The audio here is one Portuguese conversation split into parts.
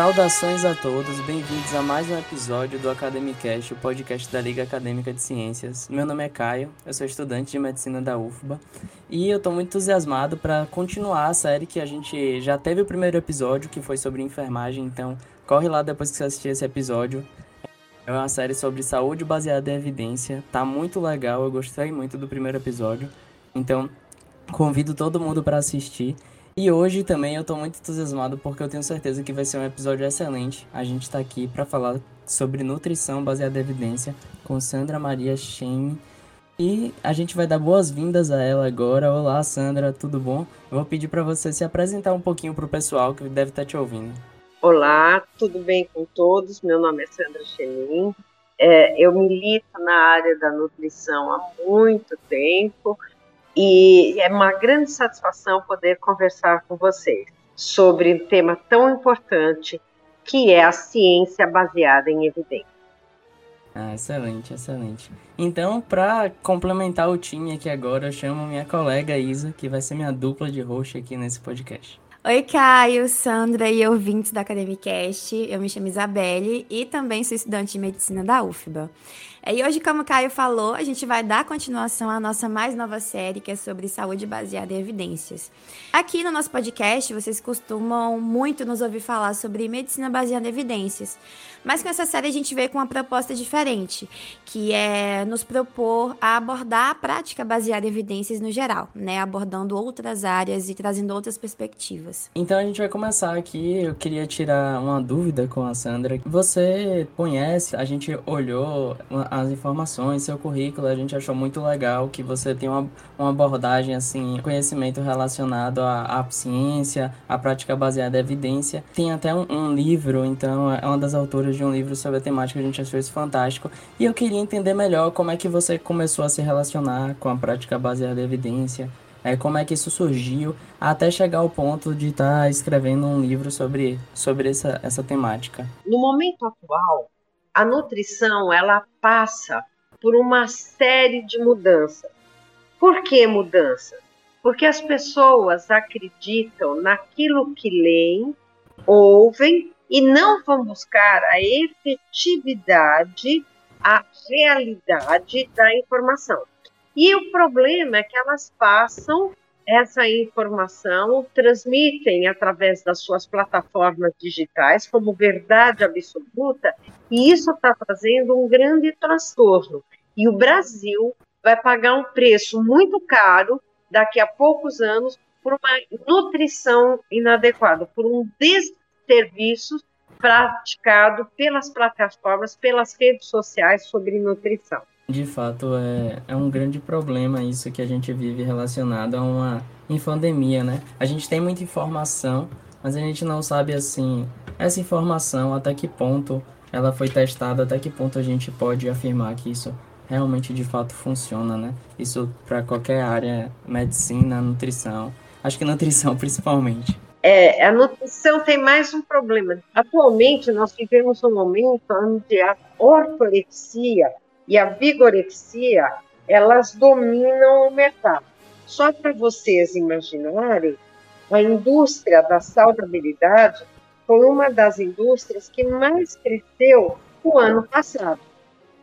Saudações a todos, bem-vindos a mais um episódio do Academicast, o podcast da Liga Acadêmica de Ciências. Meu nome é Caio, eu sou estudante de medicina da UFBA e eu estou muito entusiasmado para continuar a série que a gente já teve o primeiro episódio, que foi sobre enfermagem, então corre lá depois que você assistir esse episódio. É uma série sobre saúde baseada em evidência, tá muito legal, eu gostei muito do primeiro episódio, então convido todo mundo para assistir. E hoje também eu tô muito entusiasmado porque eu tenho certeza que vai ser um episódio excelente. A gente tá aqui para falar sobre nutrição baseada em evidência com Sandra Maria Shane. E a gente vai dar boas-vindas a ela agora. Olá, Sandra, tudo bom? Eu vou pedir para você se apresentar um pouquinho pro pessoal que deve estar tá te ouvindo. Olá, tudo bem com todos? Meu nome é Sandra Chenin. É, eu milito na área da nutrição há muito tempo e é uma grande satisfação poder conversar com vocês sobre um tema tão importante que é a ciência baseada em evidência. Ah, excelente, excelente. Então, para complementar o time aqui agora, eu chamo minha colega Isa, que vai ser minha dupla de host aqui nesse podcast. Oi, Caio, Sandra e ouvintes da Academicast. Eu me chamo Isabelle e também sou estudante de medicina da UFBA. É, e hoje, como o Caio falou, a gente vai dar continuação à nossa mais nova série, que é sobre saúde baseada em evidências. Aqui no nosso podcast, vocês costumam muito nos ouvir falar sobre medicina baseada em evidências. Mas com essa série a gente veio com uma proposta diferente, que é nos propor a abordar a prática baseada em evidências no geral, né? Abordando outras áreas e trazendo outras perspectivas. Então a gente vai começar aqui. Eu queria tirar uma dúvida com a Sandra. Você conhece, a gente olhou as informações, seu currículo, a gente achou muito legal que você tem uma, uma abordagem, assim, conhecimento relacionado à, à ciência, à prática baseada em evidência. Tem até um, um livro, então é uma das autoras de um livro sobre a temática, a gente achou isso fantástico. E eu queria entender melhor como é que você começou a se relacionar com a prática baseada em evidência, é, como é que isso surgiu, até chegar ao ponto de estar tá escrevendo um livro sobre, sobre essa, essa temática. No momento atual, a nutrição ela passa por uma série de mudanças. Por que mudanças? Porque as pessoas acreditam naquilo que leem, ouvem e não vão buscar a efetividade, a realidade da informação. E o problema é que elas passam essa informação, transmitem através das suas plataformas digitais como verdade absoluta, e isso está trazendo um grande transtorno. E o Brasil vai pagar um preço muito caro daqui a poucos anos por uma nutrição inadequada, por um des serviços praticado pelas plataformas, pelas redes sociais sobre nutrição. De fato, é, é um grande problema isso que a gente vive relacionado a uma infodemia, né? A gente tem muita informação, mas a gente não sabe, assim, essa informação, até que ponto ela foi testada, até que ponto a gente pode afirmar que isso realmente, de fato, funciona, né? Isso para qualquer área, medicina, nutrição. Acho que nutrição, principalmente. É, a nutrição tem mais um problema. Atualmente, nós vivemos um momento onde a ortorexia e a vigorexia, elas dominam o mercado. Só para vocês imaginarem, a indústria da saudabilidade foi uma das indústrias que mais cresceu o ano passado.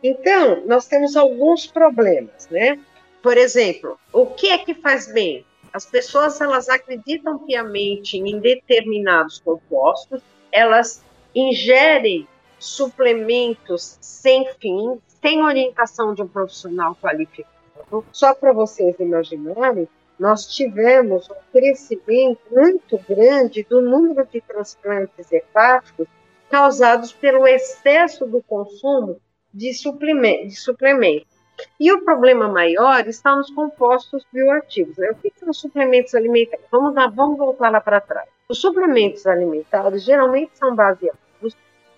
Então, nós temos alguns problemas, né? Por exemplo, o que é que faz bem? As pessoas elas acreditam piamente em determinados compostos, elas ingerem suplementos sem fim, sem orientação de um profissional qualificado. Só para vocês imaginarem, nós tivemos um crescimento muito grande do número de transplantes hepáticos causados pelo excesso do consumo de suplementos. De suplementos. E o problema maior está nos compostos bioativos. Né? O que são suplementos alimentares? Vamos, lá, vamos voltar lá para trás. Os suplementos alimentares geralmente são baseados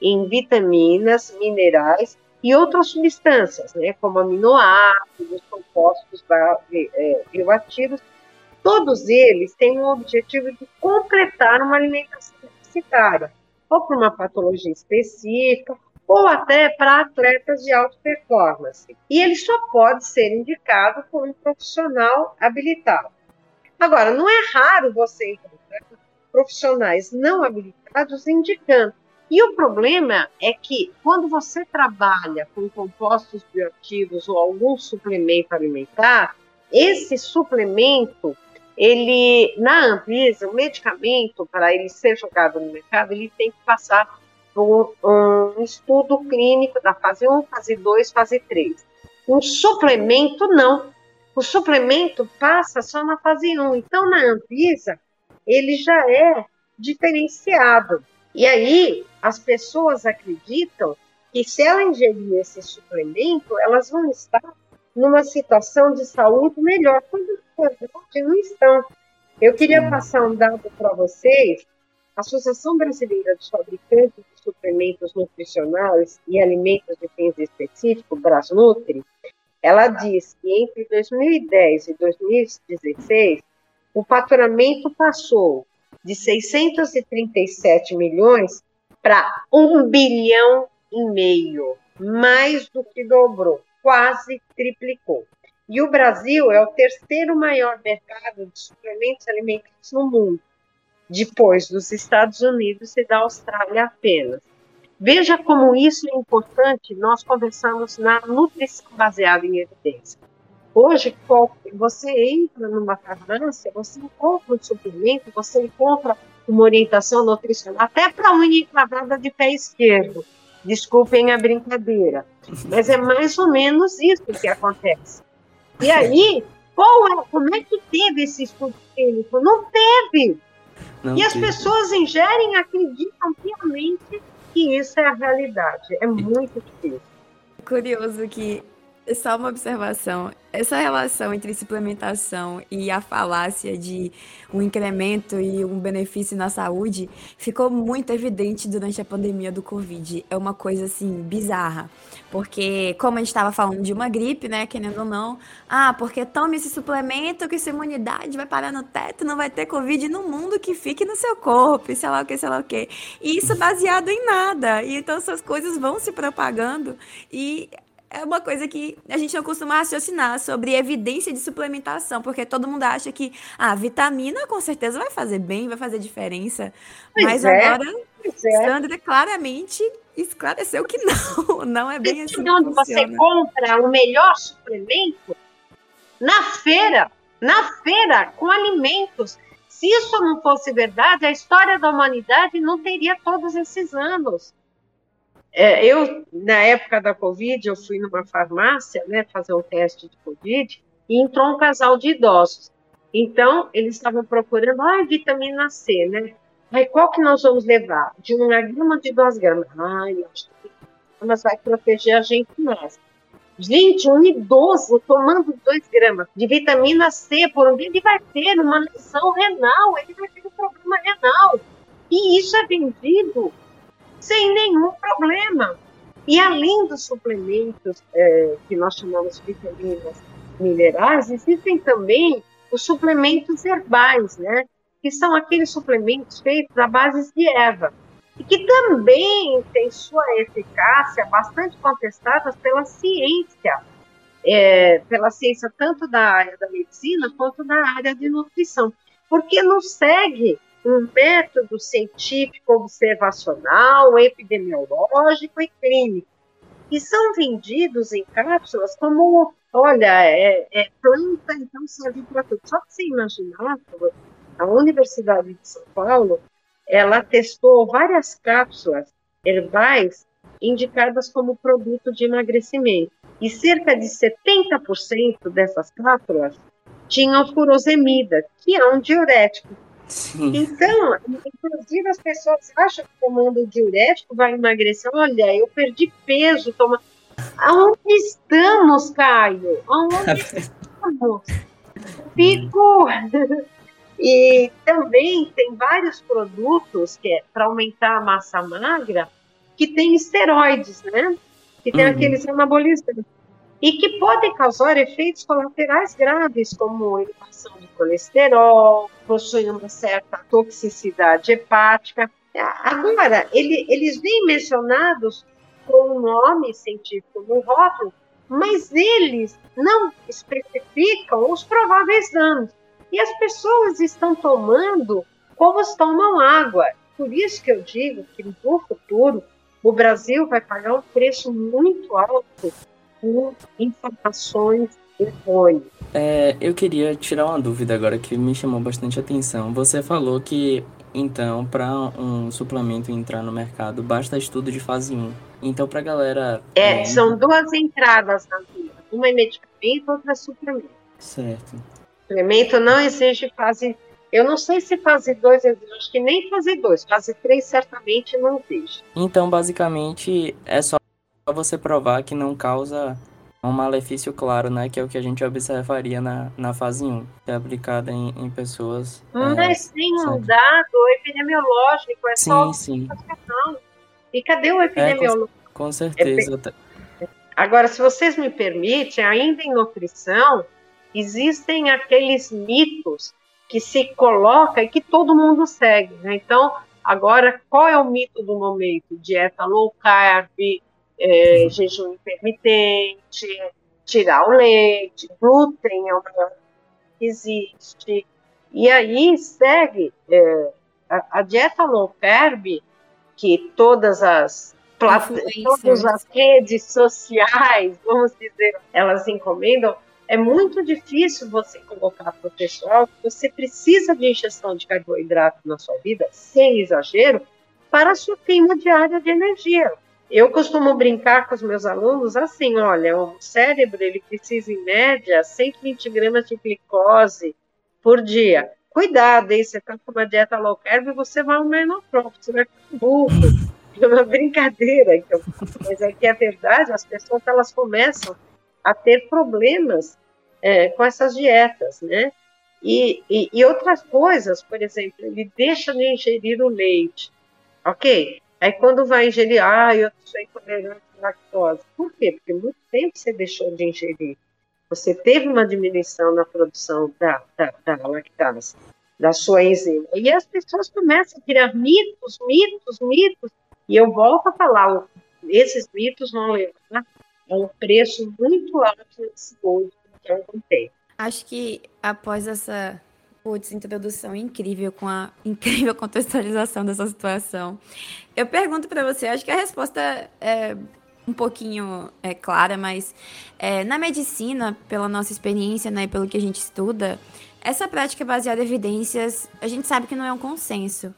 em vitaminas, minerais e outras substâncias, né, como aminoácidos, compostos é, bioativos. Todos eles têm o objetivo de completar uma alimentação deficitária, ou por uma patologia específica, ou até para atletas de alta performance. E ele só pode ser indicado por um profissional habilitado. Agora, não é raro você encontrar profissionais não habilitados indicando. E o problema é que quando você trabalha com compostos bioativos ou algum suplemento alimentar, esse suplemento, ele na Anvisa, o medicamento para ele ser jogado no mercado, ele tem que passar por um estudo clínico da fase 1, fase 2, fase 3. Um suplemento não. O suplemento passa só na fase 1. Então na Anvisa, ele já é diferenciado. E aí, as pessoas acreditam que se ela ingerir esse suplemento, elas vão estar numa situação de saúde melhor, quando na verdade não estão. Eu queria passar um dado para vocês. A Associação Brasileira dos Fabricantes de Suplementos Nutricionais e Alimentos de Fins Específicos, Brasnutri, ela diz que entre 2010 e 2016, o faturamento passou de 637 milhões para um bilhão e meio, mais do que dobrou, quase triplicou. E o Brasil é o terceiro maior mercado de suplementos alimentares no mundo, depois dos Estados Unidos e da Austrália apenas. Veja como isso é importante, nós conversamos na nutrição baseada em evidência. Hoje, você entra numa farmácia, você encontra um suplemento, você encontra uma orientação nutricional, até para unha encravada de pé esquerdo. Desculpem a brincadeira, mas é mais ou menos isso que acontece. E aí, qual é, como é que teve esse estudo clínico? Não teve. Não e teve. as pessoas ingerem acreditam piamente que isso é a realidade. É muito difícil. Curioso que só uma observação. Essa relação entre suplementação e a falácia de um incremento e um benefício na saúde ficou muito evidente durante a pandemia do Covid. É uma coisa assim bizarra. Porque, como a gente estava falando de uma gripe, né? Querendo ou não, ah, porque tome esse suplemento que sua imunidade vai parar no teto, não vai ter Covid no mundo que fique no seu corpo, e sei lá o que, sei lá o que. E isso baseado em nada. E então essas coisas vão se propagando e é uma coisa que a gente não costuma raciocinar sobre evidência de suplementação, porque todo mundo acha que a ah, vitamina com certeza vai fazer bem, vai fazer diferença. Pois Mas é, agora, é. Sandra claramente esclareceu que não, não é bem assim. Onde você compra o melhor suplemento? Na feira, na feira, com alimentos. Se isso não fosse verdade, a história da humanidade não teria todos esses anos. É, eu, na época da Covid, eu fui numa farmácia, né, fazer um teste de Covid, e entrou um casal de idosos. Então, eles estavam procurando, ah, vitamina C, né? Aí, qual que nós vamos levar? De uma grama de duas gramas. Ai, acho que mas vai proteger a gente mais. Gente, um idoso tomando 2 gramas de vitamina C por um dia, ele vai ter uma lesão renal, ele vai ter um problema renal. E isso é vendido sem nenhum problema. E além dos suplementos é, que nós chamamos de vitaminas minerais, existem também os suplementos herbais, né? Que são aqueles suplementos feitos à base de erva e que também têm sua eficácia bastante contestada pela ciência, é, pela ciência tanto da área da medicina quanto da área de nutrição, porque não segue um método científico observacional, epidemiológico e clínico, e são vendidos em cápsulas como, olha, é, é planta, então serve para tudo. Só que você imaginar, a Universidade de São Paulo, ela testou várias cápsulas herbais indicadas como produto de emagrecimento, e cerca de 70% dessas cápsulas tinham furosemida, que é um diurético Sim. Então, inclusive as pessoas acham que tomando diurético vai emagrecer. Olha, eu perdi peso, toma. Aonde estamos, Caio? Aonde estamos? Fico. e também tem vários produtos que é para aumentar a massa magra que tem esteroides, né? Que tem uhum. aqueles anabolizantes e que podem causar efeitos colaterais graves, como elevação de colesterol, possuem uma certa toxicidade hepática. Agora, ele, eles vêm mencionados com o nome científico no rótulo, mas eles não especificam os prováveis danos. E as pessoas estão tomando povos tomam água. Por isso que eu digo que no futuro o Brasil vai pagar um preço muito alto por informações errôneas. É, eu queria tirar uma dúvida agora que me chamou bastante atenção. Você falou que, então, para um suplemento entrar no mercado, basta estudo de fase 1. Então, para a galera. É, é, são duas entradas na vida: uma é medicamento, outra é suplemento. Certo. Suplemento não exige fase eu não sei se fase 2 existe, acho que nem fase 2. Fase 3 certamente não existe. Então, basicamente, é só você provar que não causa um malefício claro, né? Que é o que a gente observaria na, na fase 1, que é aplicada em, em pessoas. Mas é, tem um dado epidemiológico, é sim, só sim. E cadê o epidemiológico? É, com, com certeza. É, agora, se vocês me permitem, ainda em nutrição, existem aqueles mitos que se coloca e que todo mundo segue. Né? Então, agora, qual é o mito do momento? Dieta low carb, é, jejum intermitente, tirar o leite, glúten é o maior que existe. E aí segue é, a, a, dieta low carb, que todas as todas as redes sociais, vamos dizer, elas encomendam, é muito difícil você colocar para o pessoal que você precisa de ingestão de carboidrato na sua vida, sem exagero, para a sua queima diária de energia. Eu costumo brincar com os meus alunos assim, olha, o cérebro ele precisa em média 120 gramas de glicose por dia. Cuidado, hein? Você está com uma dieta low carb e você vai ao menoprófito, você vai ficar burro. É uma brincadeira faço, mas é que é verdade, as pessoas elas começam a ter problemas é, com essas dietas, né? E, e, e, outras coisas, por exemplo, ele deixa de ingerir o leite, ok? Aí quando vai ingerir, ah, eu sou intolerante à lactose. Por quê? Porque muito tempo você deixou de ingerir. Você teve uma diminuição na produção da, da, da lactase, da sua enzima. E as pessoas começam a criar mitos, mitos, mitos. E eu volto a falar, esses mitos vão levar a um preço muito alto nesse que eu contei. Acho que após essa putz, introdução incrível com a incrível contextualização dessa situação, eu pergunto para você, acho que a resposta é um pouquinho é, clara, mas é, na medicina, pela nossa experiência né, e pelo que a gente estuda, essa prática baseada em evidências, a gente sabe que não é um consenso.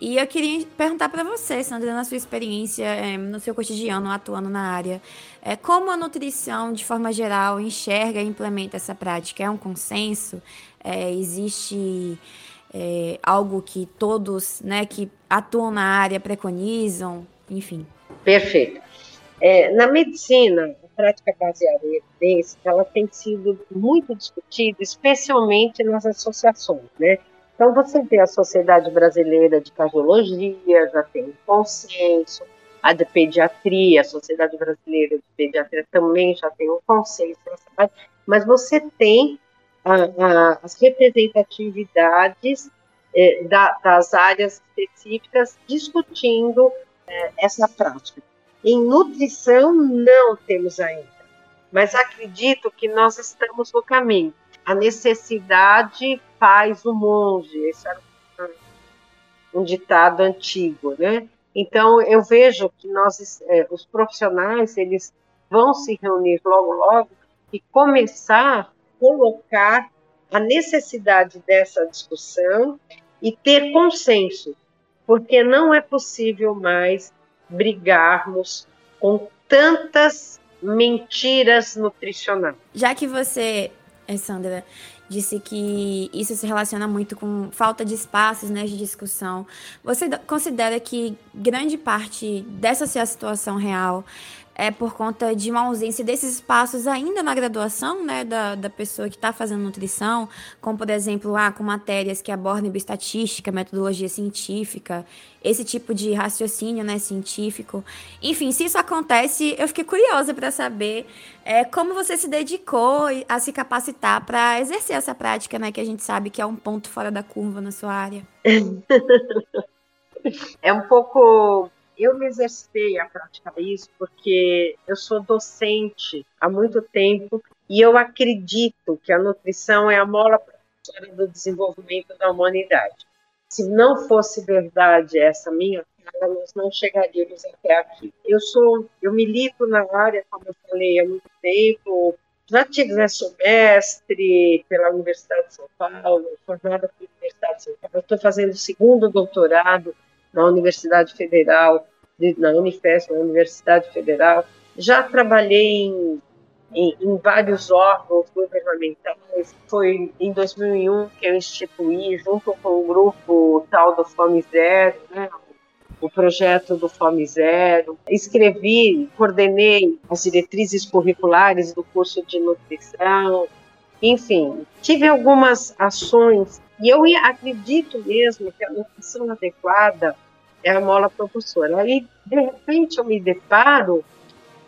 E eu queria perguntar para você, Sandra, na sua experiência, é, no seu cotidiano, atuando na área, é, como a nutrição, de forma geral, enxerga e implementa essa prática? É um consenso? É, existe é, algo que todos né, que atuam na área preconizam? Enfim. Perfeito. É, na medicina, a prática baseada em evidência, ela tem sido muito discutida, especialmente nas associações, né? Então, você vê a Sociedade Brasileira de Cardiologia, já tem um consenso, a de Pediatria, a Sociedade Brasileira de Pediatria também já tem um consenso, mas você tem a, a, as representatividades é, da, das áreas específicas discutindo é, essa prática. Em nutrição, não temos ainda, mas acredito que nós estamos no caminho a necessidade faz o monge. Esse era um ditado antigo, né? Então eu vejo que nós, é, os profissionais, eles vão se reunir logo, logo e começar colocar a necessidade dessa discussão e ter consenso, porque não é possível mais brigarmos com tantas mentiras nutricionais. Já que você é, Sandra disse que isso se relaciona muito com falta de espaços né, de discussão. Você considera que grande parte dessa situação real é por conta de uma ausência desses espaços ainda na graduação, né, da, da pessoa que está fazendo nutrição, como, por exemplo, ah, com matérias que abordam bioestatística, metodologia científica, esse tipo de raciocínio, né, científico. Enfim, se isso acontece, eu fiquei curiosa para saber é, como você se dedicou a se capacitar para exercer essa prática, né, que a gente sabe que é um ponto fora da curva na sua área. é um pouco eu me exercitei a praticar isso porque eu sou docente há muito tempo e eu acredito que a nutrição é a mola propulsora do desenvolvimento da humanidade. Se não fosse verdade essa minha nós não chegaríamos até aqui. Eu sou, eu milito na área, como eu falei, há muito tempo. Já tive, né, sou mestre pela Universidade de São Paulo, formada pela Universidade de São Paulo. Estou fazendo o segundo doutorado na Universidade Federal, na Unifesp, na Universidade Federal. Já trabalhei em em, em, vários órgãos governamentais. Foi em 2001 que eu instituí, junto com o grupo tal do Fome Zero, né, o projeto do Fome Zero. Escrevi, coordenei as diretrizes curriculares do curso de nutrição. Enfim, tive algumas ações e eu acredito mesmo que a nutrição adequada é a mola propulsora. Aí, de repente, eu me deparo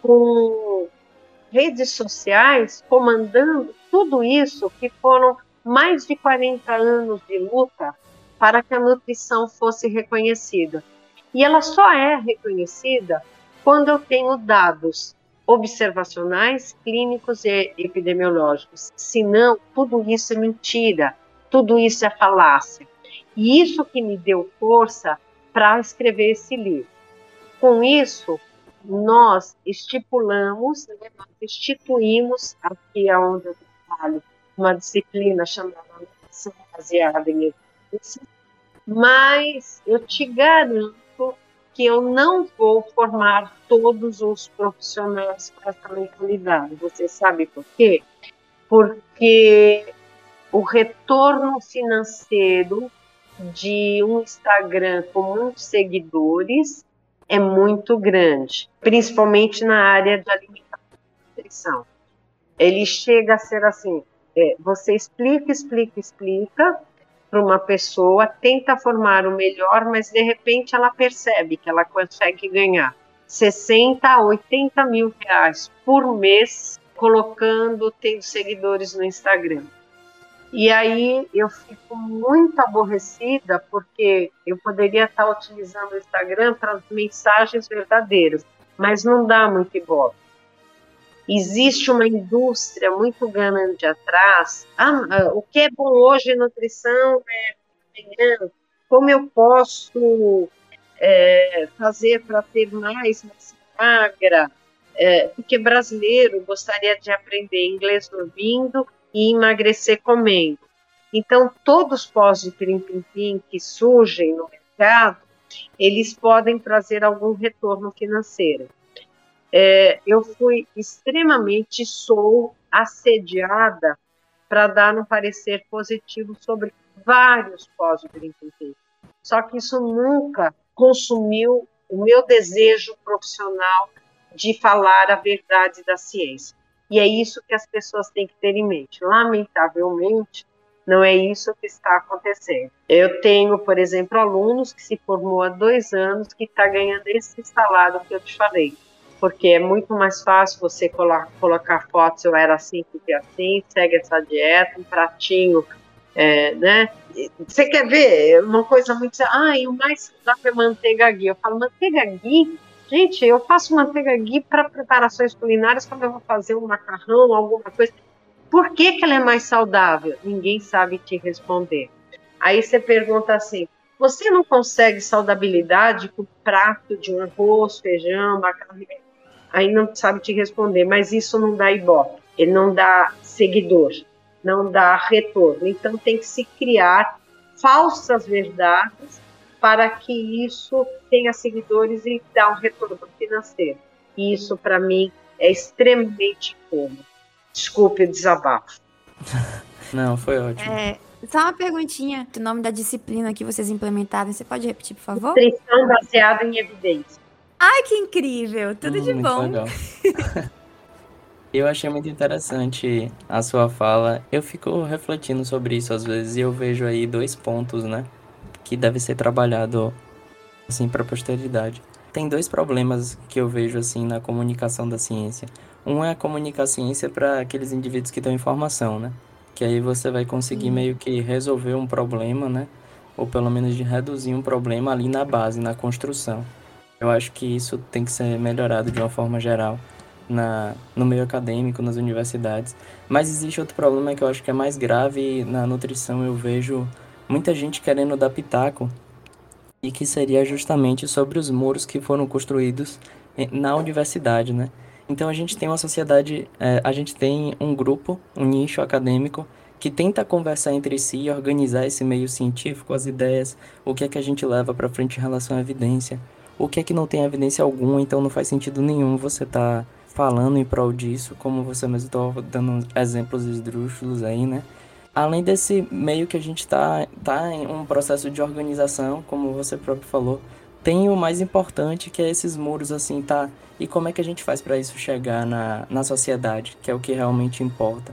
com redes sociais comandando tudo isso que foram mais de 40 anos de luta para que a nutrição fosse reconhecida. E ela só é reconhecida quando eu tenho dados observacionais, clínicos e epidemiológicos. Senão, tudo isso é mentira, tudo isso é falácia. E isso que me deu força para escrever esse livro. Com isso, nós estipulamos, né, nós instituímos, aqui onde eu trabalho, uma disciplina chamada baseada em evidência, mas eu te garanto que eu não vou formar todos os profissionais para essa mentalidade. Você sabe por quê? Porque o retorno financeiro de um Instagram com muitos seguidores é muito grande, principalmente na área de alimentação e nutrição. Ele chega a ser assim: é, você explica, explica, explica para uma pessoa, tenta formar o melhor, mas de repente ela percebe que ela consegue ganhar 60 a 80 mil reais por mês colocando, tendo seguidores no Instagram. E aí eu fico muito aborrecida porque eu poderia estar utilizando o Instagram para mensagens verdadeiras, mas não dá muito ibope. Existe uma indústria muito grande atrás. Ah, o que é bom hoje em nutrição é amanhã. Como eu posso é, fazer para ter mais massa magra? É, porque brasileiro gostaria de aprender inglês dormindo e emagrecer comendo. Então, todos os pós de pirim-pim-pim que surgem no mercado, eles podem trazer algum retorno financeiro. É, eu fui extremamente, sou assediada para dar um parecer positivo sobre vários pós de pirim-pim-pim. Só que isso nunca consumiu o meu desejo profissional de falar a verdade da ciência. E é isso que as pessoas têm que ter em mente. Lamentavelmente, não é isso que está acontecendo. Eu tenho, por exemplo, alunos que se formou há dois anos que está ganhando esse salário que eu te falei. Porque é muito mais fácil você colocar fotos, eu era assim, fiquei assim, segue essa dieta, um pratinho, é, né? Você quer ver uma coisa muito... Ah, e o mais saudável é manteiga ghee. Eu falo, manteiga ghee? Gente, eu faço manteiga ghee para preparações culinárias quando eu vou fazer um macarrão, alguma coisa. Por que, que ela é mais saudável? Ninguém sabe te responder. Aí você pergunta assim: você não consegue saudabilidade com o prato de um arroz, feijão, macarrão? Aí não sabe te responder, mas isso não dá ibope, ele não dá seguidor, não dá retorno. Então tem que se criar falsas verdades para que isso tenha seguidores e dá um retorno financeiro. E isso, para mim, é extremamente cômodo. Desculpe o desabafo. Não, foi ótimo. É, só uma perguntinha do nome da disciplina que vocês implementaram. Você pode repetir, por favor? Nutrição baseada em evidência. Ai, que incrível! Tudo hum, de bom. Legal. eu achei muito interessante a sua fala. Eu fico refletindo sobre isso às vezes e eu vejo aí dois pontos, né? Que deve ser trabalhado assim para a posteridade. Tem dois problemas que eu vejo assim na comunicação da ciência. Um é comunicar a ciência para aqueles indivíduos que estão em formação, né? Que aí você vai conseguir meio que resolver um problema, né? Ou pelo menos de reduzir um problema ali na base, na construção. Eu acho que isso tem que ser melhorado de uma forma geral na, no meio acadêmico, nas universidades. Mas existe outro problema que eu acho que é mais grave na nutrição, eu vejo muita gente querendo dar pitaco e que seria justamente sobre os muros que foram construídos na universidade, né? Então a gente tem uma sociedade, é, a gente tem um grupo, um nicho acadêmico que tenta conversar entre si e organizar esse meio científico, as ideias, o que é que a gente leva para frente em relação à evidência, o que é que não tem evidência alguma, então não faz sentido nenhum você estar tá falando em prol disso, como você mesmo está dando exemplos esdrúxulos aí, né? Além desse meio que a gente está tá em um processo de organização, como você próprio falou, tem o mais importante que é esses muros assim, tá? E como é que a gente faz para isso chegar na, na sociedade, que é o que realmente importa?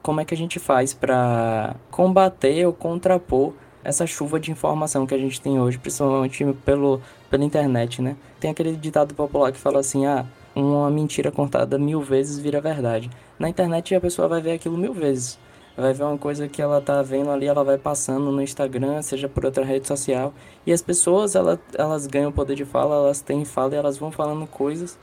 Como é que a gente faz para combater ou contrapor essa chuva de informação que a gente tem hoje, principalmente pelo, pela internet, né? Tem aquele ditado popular que fala assim, ah, uma mentira contada mil vezes vira verdade. Na internet a pessoa vai ver aquilo mil vezes. Vai ver uma coisa que ela tá vendo ali, ela vai passando no Instagram, seja por outra rede social. E as pessoas, ela, elas ganham poder de fala, elas têm fala e elas vão falando coisas.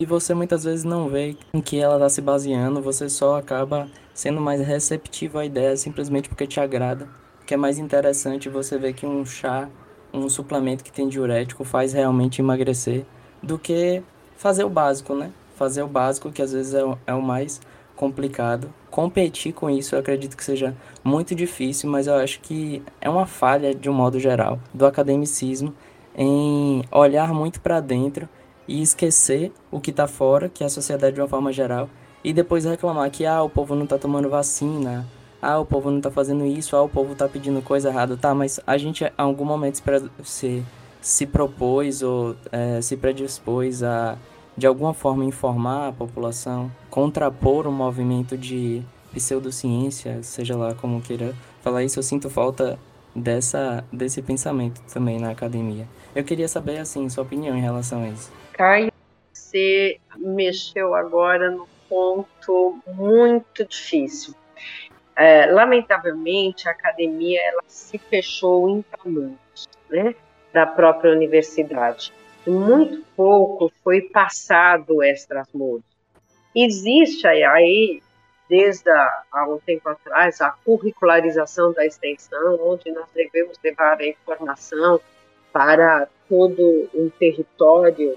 E você muitas vezes não vê em que ela está se baseando, você só acaba sendo mais receptivo à ideia simplesmente porque te agrada. Que é mais interessante você ver que um chá, um suplemento que tem diurético faz realmente emagrecer do que fazer o básico, né? Fazer o básico, que às vezes é o, é o mais complicado. Competir com isso eu acredito que seja muito difícil, mas eu acho que é uma falha, de um modo geral, do academicismo em olhar muito para dentro e esquecer o que está fora, que é a sociedade de uma forma geral, e depois reclamar que ah, o povo não está tomando vacina, ah, o povo não está fazendo isso, ah, o povo está pedindo coisa errada, tá, mas a gente em algum momento se, se propôs ou é, se predispôs a de alguma forma informar a população, contrapor um movimento de pseudociência, seja lá como queira falar isso, eu sinto falta dessa desse pensamento também na academia. Eu queria saber assim sua opinião em relação a isso. Caio, você mexeu agora no ponto muito difícil. É, lamentavelmente, a academia ela se fechou em tamanhos, né, da própria universidade muito pouco foi passado extras-muros. Existe aí, desde há um tempo atrás, a curricularização da extensão, onde nós devemos levar a informação para todo um território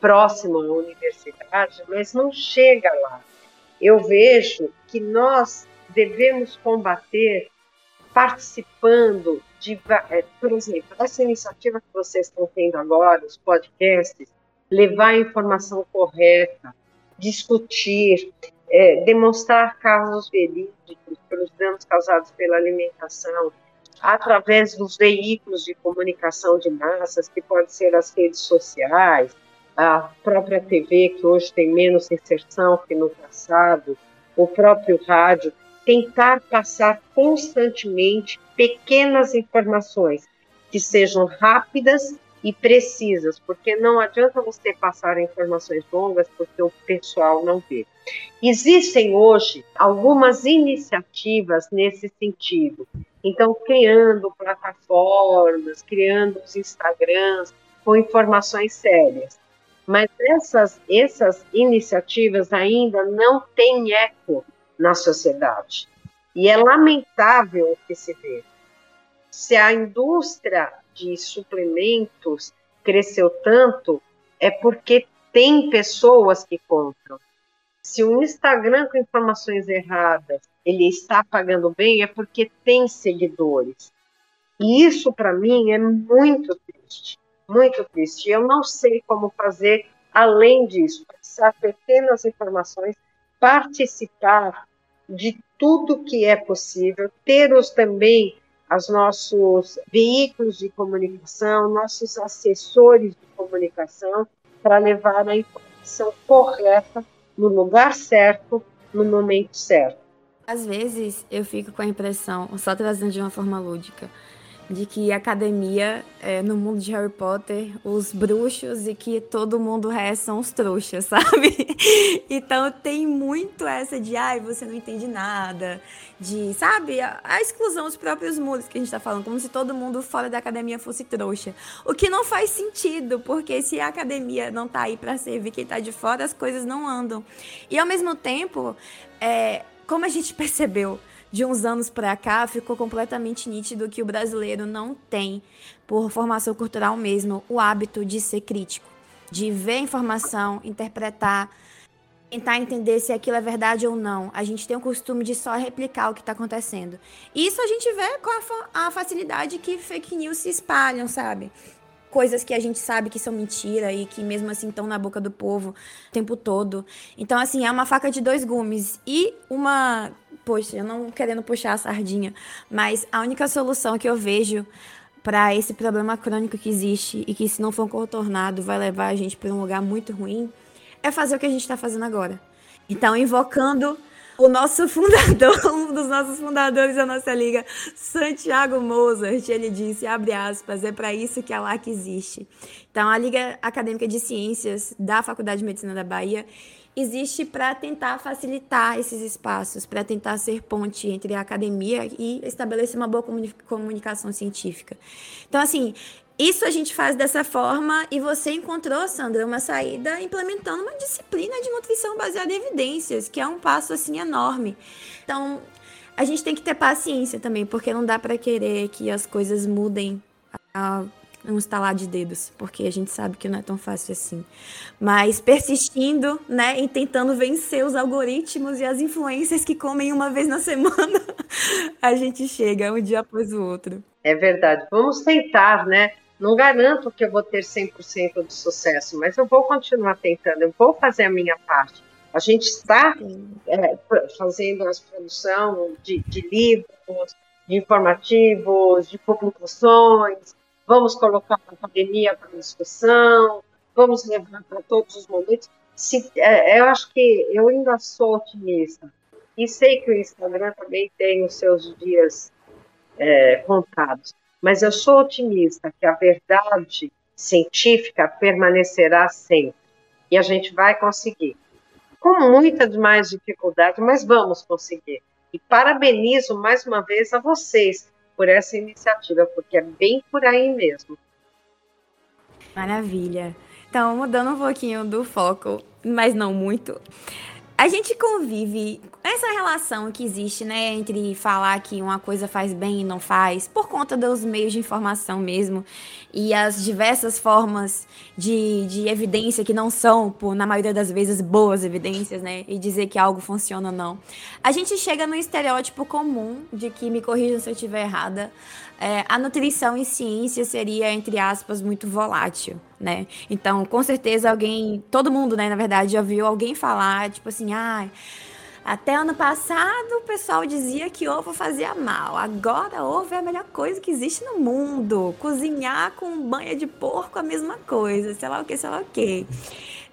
próximo à universidade, mas não chega lá. Eu vejo que nós devemos combater participando de, é, por exemplo, essa iniciativa que vocês estão tendo agora, os podcasts, levar a informação correta, discutir, é, demonstrar casos verídicos pelos danos causados pela alimentação, através dos veículos de comunicação de massas, que podem ser as redes sociais, a própria TV, que hoje tem menos inserção que no passado, o próprio rádio, tentar passar constantemente pequenas informações que sejam rápidas e precisas, porque não adianta você passar informações longas porque o pessoal não vê. Existem hoje algumas iniciativas nesse sentido. Então, criando plataformas, criando os Instagrams com informações sérias. Mas essas, essas iniciativas ainda não têm eco na sociedade. E é lamentável o que se vê. Se a indústria de suplementos cresceu tanto, é porque tem pessoas que compram. Se o Instagram com informações erradas ele está pagando bem, é porque tem seguidores. E isso, para mim, é muito triste. Muito triste. Eu não sei como fazer além disso, passar pequenas informações, participar de tudo que é possível, ter os também os nossos veículos de comunicação, nossos assessores de comunicação, para levar a informação correta no lugar certo, no momento certo. Às vezes eu fico com a impressão, só trazendo de uma forma lúdica, de que academia, é, no mundo de Harry Potter, os bruxos e que todo mundo resta são os trouxas, sabe? então tem muito essa de, ai, você não entende nada, de, sabe? A, a exclusão dos próprios muros que a gente tá falando, como se todo mundo fora da academia fosse trouxa. O que não faz sentido, porque se a academia não tá aí para servir quem tá de fora, as coisas não andam. E ao mesmo tempo, é, como a gente percebeu de uns anos para cá, ficou completamente nítido que o brasileiro não tem, por formação cultural mesmo, o hábito de ser crítico, de ver informação, interpretar, tentar entender se aquilo é verdade ou não. A gente tem o costume de só replicar o que está acontecendo. Isso a gente vê com a, fa a facilidade que fake news se espalham, sabe? coisas que a gente sabe que são mentira e que mesmo assim estão na boca do povo o tempo todo. Então, assim, é uma faca de dois gumes. E uma. Poxa, eu não querendo puxar a sardinha, mas a única solução que eu vejo para esse problema crônico que existe e que, se não for contornado, vai levar a gente para um lugar muito ruim, é fazer o que a gente está fazendo agora. Então, invocando o nosso fundador, um dos nossos fundadores da nossa liga, Santiago Mozart, ele disse, abre aspas, é para isso que a LAC existe. Então, a Liga Acadêmica de Ciências da Faculdade de Medicina da Bahia existe para tentar facilitar esses espaços, para tentar ser ponte entre a academia e estabelecer uma boa comunicação científica. Então, assim, isso a gente faz dessa forma e você encontrou, Sandra, uma saída implementando uma disciplina de nutrição baseada em evidências, que é um passo assim enorme. Então, a gente tem que ter paciência também, porque não dá para querer que as coisas mudem um estalar de dedos, porque a gente sabe que não é tão fácil assim. Mas persistindo, né, e tentando vencer os algoritmos e as influências que comem uma vez na semana, a gente chega um dia após o outro. É verdade. Vamos tentar, né? Não garanto que eu vou ter 100% de sucesso, mas eu vou continuar tentando, eu vou fazer a minha parte. A gente está é, fazendo as produção de, de livros, de informativos, de publicações, vamos colocar a academia para discussão, vamos levar para todos os momentos. Se, é, eu acho que eu ainda sou otimista. E sei que o Instagram também tem os seus dias é, contados mas eu sou otimista que a verdade científica permanecerá sempre e a gente vai conseguir. Com muita mais dificuldade, mas vamos conseguir. E parabenizo mais uma vez a vocês por essa iniciativa, porque é bem por aí mesmo. Maravilha. Então, mudando um pouquinho do foco, mas não muito, a gente convive essa relação que existe, né, entre falar que uma coisa faz bem e não faz, por conta dos meios de informação mesmo, e as diversas formas de, de evidência que não são, por, na maioria das vezes, boas evidências, né, e dizer que algo funciona ou não. A gente chega no estereótipo comum de que, me corrijam se eu estiver errada, é, a nutrição em ciência seria, entre aspas, muito volátil, né? Então, com certeza alguém, todo mundo, né, na verdade, já viu alguém falar, tipo assim, ah, até ano passado o pessoal dizia que ovo fazia mal. Agora ovo é a melhor coisa que existe no mundo. Cozinhar com banha de porco é a mesma coisa, sei lá o que, sei lá o que.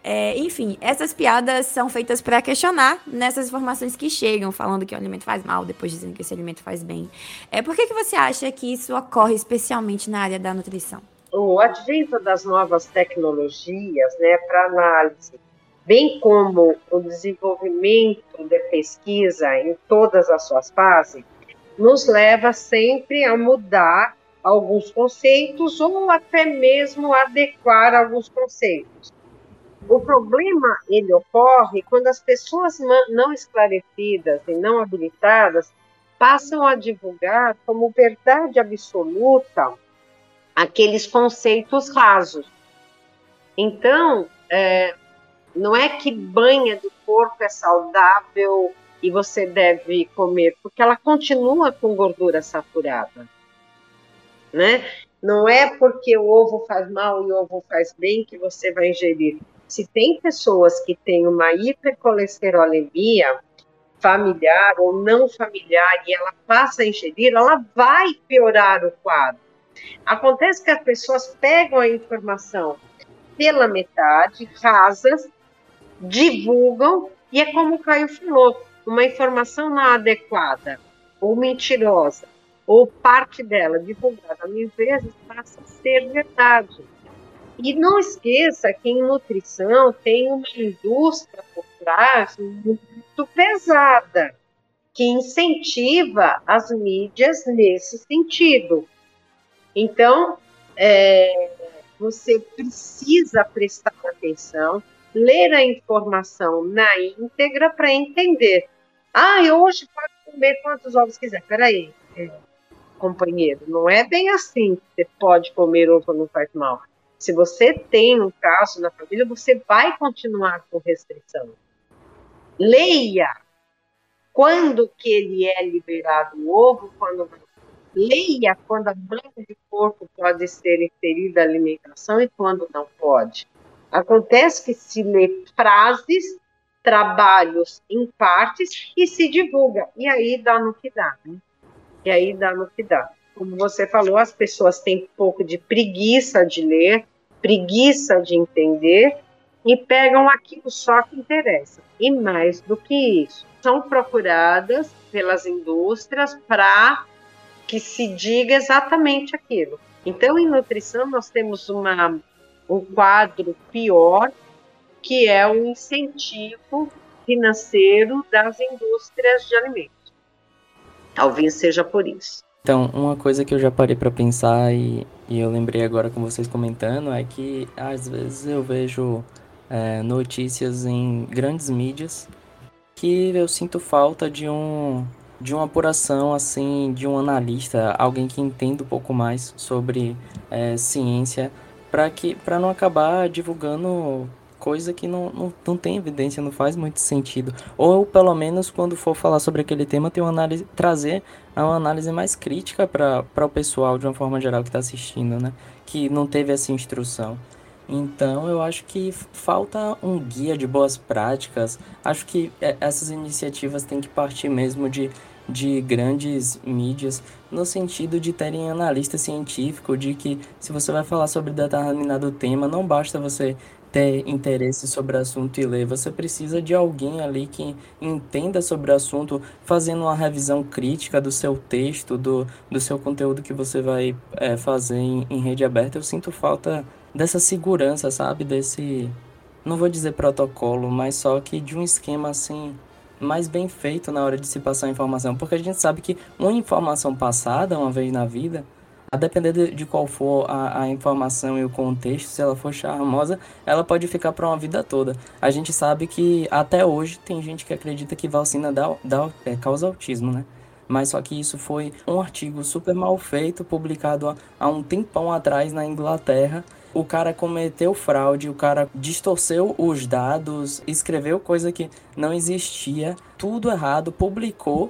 É, enfim, essas piadas são feitas para questionar nessas informações que chegam, falando que o alimento faz mal, depois dizendo que esse alimento faz bem. É, por que, que você acha que isso ocorre especialmente na área da nutrição? O advento das novas tecnologias né, para análise, bem como o desenvolvimento de pesquisa em todas as suas fases, nos leva sempre a mudar alguns conceitos ou até mesmo adequar alguns conceitos. O problema ele ocorre quando as pessoas não esclarecidas e não habilitadas passam a divulgar como verdade absoluta aqueles conceitos rasos. Então, é, não é que banha do corpo é saudável e você deve comer, porque ela continua com gordura saturada. Né? Não é porque o ovo faz mal e o ovo faz bem que você vai ingerir se tem pessoas que têm uma hipercolesterolemia familiar ou não familiar e ela passa a ingerir, ela vai piorar o quadro. Acontece que as pessoas pegam a informação pela metade, rasas, divulgam, e é como o Caio falou, uma informação não adequada, ou mentirosa, ou parte dela divulgada mil vezes passa a ser verdade. E não esqueça que em nutrição tem uma indústria por trás muito pesada, que incentiva as mídias nesse sentido. Então, é, você precisa prestar atenção, ler a informação na íntegra para entender. Ah, hoje pode comer quantos ovos quiser. Peraí, é, companheiro, não é bem assim você pode comer ovo não faz mal. Se você tem um caso na família, você vai continuar com restrição. Leia quando que ele é liberado o ovo, quando não. Leia quando a branca de corpo pode ser inserida à alimentação e quando não pode. Acontece que se lê frases, trabalhos em partes e se divulga. E aí dá no que dá. Né? E aí dá no que dá. Como você falou, as pessoas têm um pouco de preguiça de ler, preguiça de entender e pegam aquilo só que interessa. E mais do que isso, são procuradas pelas indústrias para que se diga exatamente aquilo. Então, em nutrição, nós temos uma, um quadro pior, que é o incentivo financeiro das indústrias de alimentos. Talvez seja por isso. Então, uma coisa que eu já parei para pensar e, e, eu lembrei agora com vocês comentando é que às vezes eu vejo é, notícias em grandes mídias que eu sinto falta de um de uma apuração assim de um analista, alguém que entenda um pouco mais sobre é, ciência, para que para não acabar divulgando coisa que não, não, não tem evidência, não faz muito sentido. Ou pelo menos quando for falar sobre aquele tema, ter uma análise, trazer uma análise mais crítica para o pessoal de uma forma geral que está assistindo, né? Que não teve essa instrução. Então eu acho que falta um guia de boas práticas. Acho que é, essas iniciativas têm que partir mesmo de, de grandes mídias, no sentido de terem analista científico, de que se você vai falar sobre determinado tema, não basta você ter interesse sobre o assunto e ler. Você precisa de alguém ali que entenda sobre o assunto, fazendo uma revisão crítica do seu texto, do, do seu conteúdo que você vai é, fazer em, em rede aberta. Eu sinto falta dessa segurança, sabe? Desse. Não vou dizer protocolo, mas só que de um esquema assim mais bem feito na hora de se passar a informação, porque a gente sabe que uma informação passada uma vez na vida a depender de, de qual for a, a, informação e o contexto, se ela for charmosa, ela pode ficar para uma vida toda. A gente sabe que até hoje tem gente que acredita que vacina dá, dá, é, causa autismo, né? Mas só que isso foi um artigo super mal feito, publicado há, há um tempão atrás na Inglaterra. O cara cometeu fraude, o cara distorceu os dados, escreveu coisa que não existia, tudo errado, publicou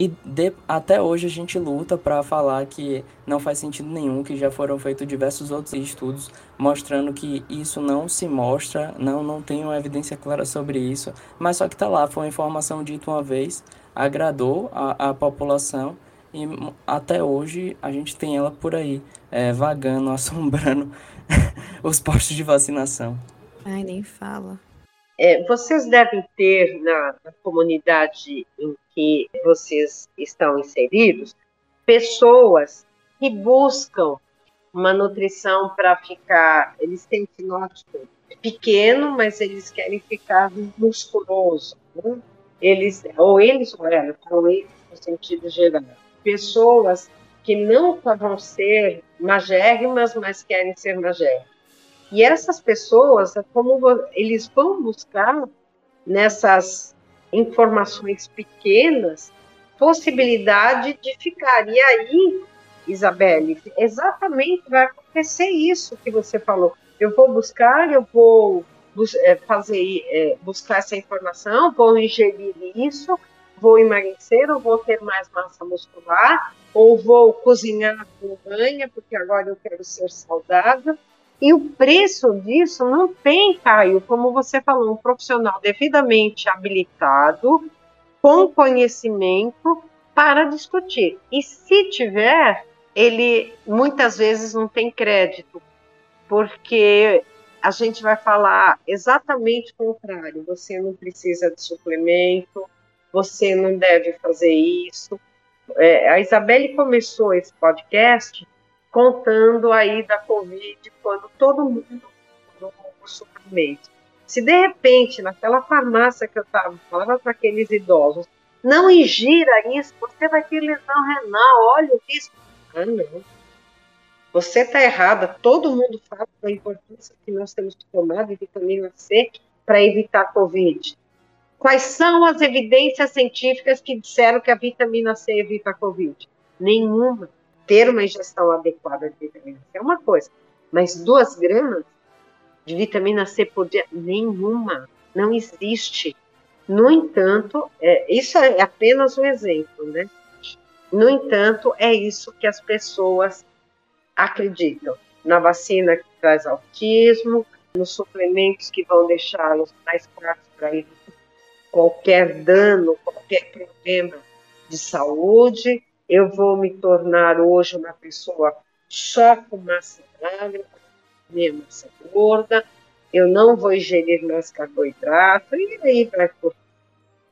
e de, até hoje a gente luta para falar que não faz sentido nenhum, que já foram feitos diversos outros estudos mostrando que isso não se mostra, não, não tem uma evidência clara sobre isso, mas só que está lá, foi uma informação dita uma vez, agradou a, a população e até hoje a gente tem ela por aí, é, vagando, assombrando os postos de vacinação. Ai, nem fala. É, vocês devem ter na, na, comunidade em que vocês estão inseridos pessoas que buscam uma nutrição para ficar. Eles têm fenótipo pequeno, mas eles querem ficar musculoso. Né? Eles, ou eles ou ela, ou eles no sentido geral. Pessoas que não vão ser magérrimas, mas querem ser magérrimas. E essas pessoas, é como eles vão buscar nessas informações pequenas possibilidade de ficar. E aí, Isabelle, exatamente vai acontecer isso que você falou. Eu vou buscar, eu vou é, fazer, é, buscar essa informação, vou ingerir isso, vou emagrecer, ou vou ter mais massa muscular, ou vou cozinhar com banha, porque agora eu quero ser saudável. E o preço disso não tem, Caio, como você falou, um profissional devidamente habilitado, com conhecimento para discutir. E se tiver, ele muitas vezes não tem crédito, porque a gente vai falar exatamente o contrário. Você não precisa de suplemento, você não deve fazer isso. É, a Isabelle começou esse podcast contando aí da Covid, quando todo mundo no suplemento. Se de repente, naquela farmácia que eu estava, falava para aqueles idosos, não ingira isso, você vai ter lesão renal, olha o risco. Ah, não. Você está errada. Todo mundo fala da importância que nós temos que tomar de vitamina C para evitar a Covid. Quais são as evidências científicas que disseram que a vitamina C evita a Covid? Nenhuma. Ter uma ingestão adequada de vitamina C é uma coisa, mas duas gramas de vitamina C por dia? Nenhuma. Não existe. No entanto, é, isso é apenas um exemplo, né? No entanto, é isso que as pessoas acreditam. Na vacina que traz autismo, nos suplementos que vão deixá-los mais fracos para qualquer dano, qualquer problema de saúde. Eu vou me tornar hoje uma pessoa só com massa magra, minha massa gorda, eu não vou ingerir mais carboidrato, e aí vai por.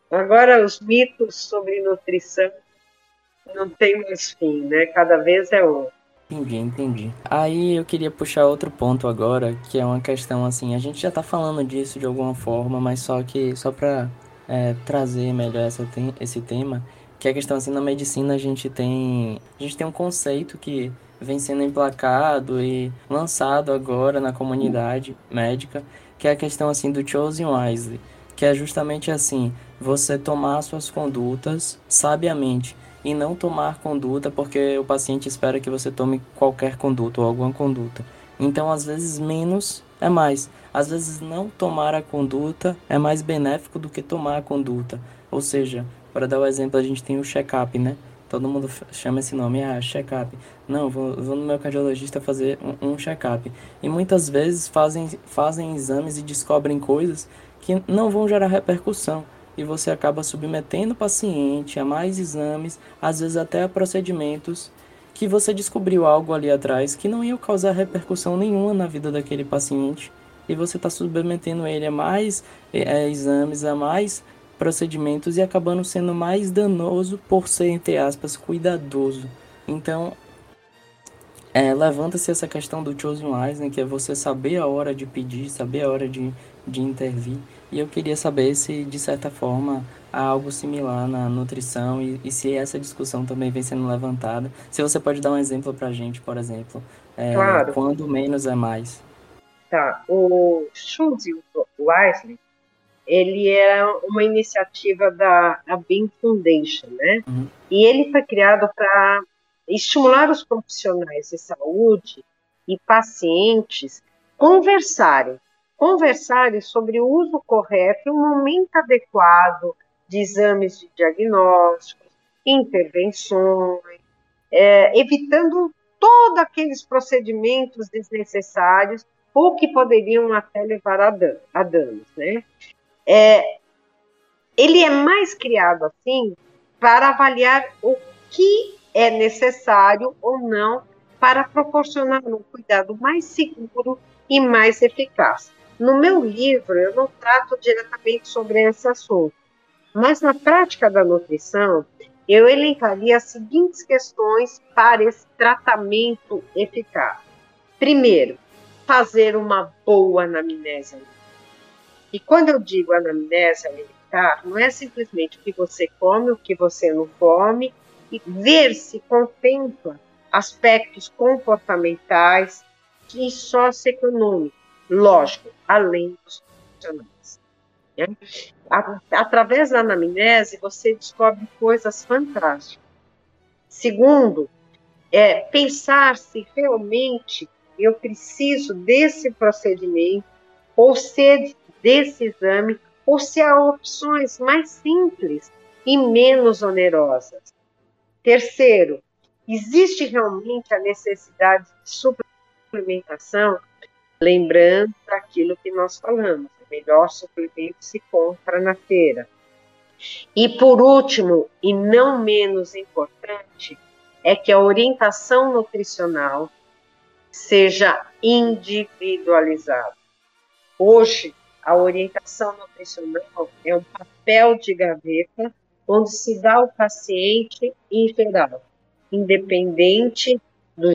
Agora, os mitos sobre nutrição não tem mais fim, né? Cada vez é um. Entendi, entendi. Aí eu queria puxar outro ponto agora, que é uma questão assim, a gente já tá falando disso de alguma forma, mas só que só para é, trazer melhor essa esse tema, que é a questão assim, na medicina a gente tem a gente tem um conceito que vem sendo emplacado e lançado agora na comunidade médica, que é a questão assim do chosen wisely, que é justamente assim, você tomar suas condutas sabiamente e não tomar conduta porque o paciente espera que você tome qualquer conduta ou alguma conduta. Então, às vezes, menos é mais. Às vezes, não tomar a conduta é mais benéfico do que tomar a conduta. Ou seja, para dar o exemplo, a gente tem o check-up, né? Todo mundo chama esse nome, ah, check-up. Não, vou, vou, no meu cardiologista fazer um, um check-up. E muitas vezes fazem, fazem exames e descobrem coisas que não vão gerar repercussão e você acaba submetendo o paciente a mais exames, às vezes até a procedimentos que você descobriu algo ali atrás que não ia causar repercussão nenhuma na vida daquele paciente e você está submetendo ele a mais é, exames, a mais procedimentos e acabando sendo mais danoso por ser, entre aspas, cuidadoso. Então, é, levanta-se essa questão do chosen wise, né, que é você saber a hora de pedir, saber a hora de, de intervir. E eu queria saber se, de certa forma, há algo similar na nutrição e, e se essa discussão também vem sendo levantada. Se você pode dar um exemplo para a gente, por exemplo, é, claro. quando menos é mais. Tá, o Choose Wisely, ele é uma iniciativa da Bean Foundation, né? Uhum. E ele foi criado para estimular os profissionais de saúde e pacientes conversarem conversarem sobre o uso correto e o momento adequado de exames de diagnósticos, intervenções, é, evitando todos aqueles procedimentos desnecessários ou que poderiam até levar a, dan a danos, né? É, ele é mais criado assim para avaliar o que é necessário ou não para proporcionar um cuidado mais seguro e mais eficaz. No meu livro, eu não trato diretamente sobre esse assunto, mas na prática da nutrição, eu elencaria as seguintes questões para esse tratamento eficaz. Primeiro, fazer uma boa anamnese. E quando eu digo anamnese alimentar, não é simplesmente o que você come, o que você não come, e ver se contempla aspectos comportamentais e socioeconômicos lógico, além dos profissionais. Né? Através da anamnese, você descobre coisas fantásticas. Segundo, é pensar se realmente eu preciso desse procedimento, ou se desse exame, ou se há opções mais simples e menos onerosas. Terceiro, existe realmente a necessidade de suplementação Lembrando aquilo que nós falamos, o melhor suplemento se compra na feira. E por último, e não menos importante, é que a orientação nutricional seja individualizada. Hoje, a orientação nutricional é um papel de gaveta onde se dá ao paciente em geral, independente do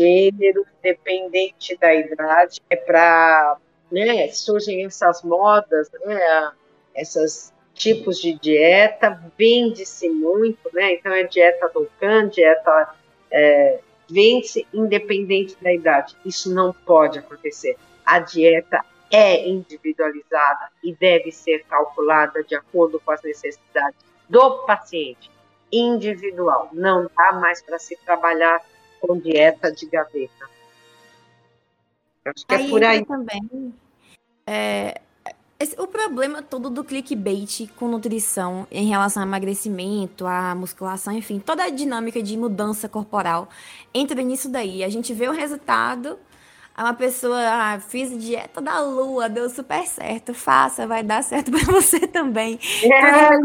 gênero, independente da idade, é para, né, surgem essas modas, né, essas tipos de dieta, vende-se muito, né, então é dieta do can, dieta é, vende-se independente da idade, isso não pode acontecer, a dieta é individualizada e deve ser calculada de acordo com as necessidades do paciente individual. Não dá mais para se trabalhar com dieta de gaveta. Acho que é aí é por aí. Também, é, o problema todo do clickbait com nutrição em relação ao emagrecimento, à musculação, enfim, toda a dinâmica de mudança corporal entra nisso daí. A gente vê o resultado, uma pessoa, ah, fiz dieta da lua, deu super certo, faça, vai dar certo para você também. É,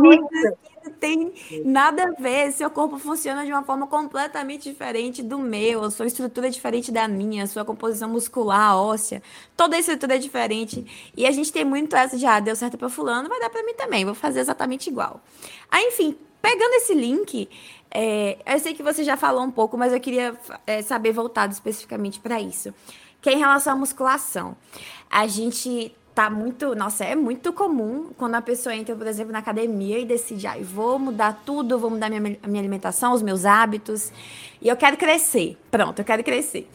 não tem nada a ver. Seu corpo funciona de uma forma completamente diferente do meu, a sua estrutura é diferente da minha, a sua composição muscular, óssea, toda a estrutura é diferente. E a gente tem muito essa de, ah, deu certo para fulano, vai dar para mim também, vou fazer exatamente igual. Aí, enfim, pegando esse link, é, eu sei que você já falou um pouco, mas eu queria é, saber voltado especificamente para isso. Que é em relação à musculação. A gente tá muito, nossa, é muito comum quando a pessoa entra, por exemplo, na academia e decide, ah, vou mudar tudo, vou mudar minha, minha alimentação, os meus hábitos, e eu quero crescer. Pronto, eu quero crescer.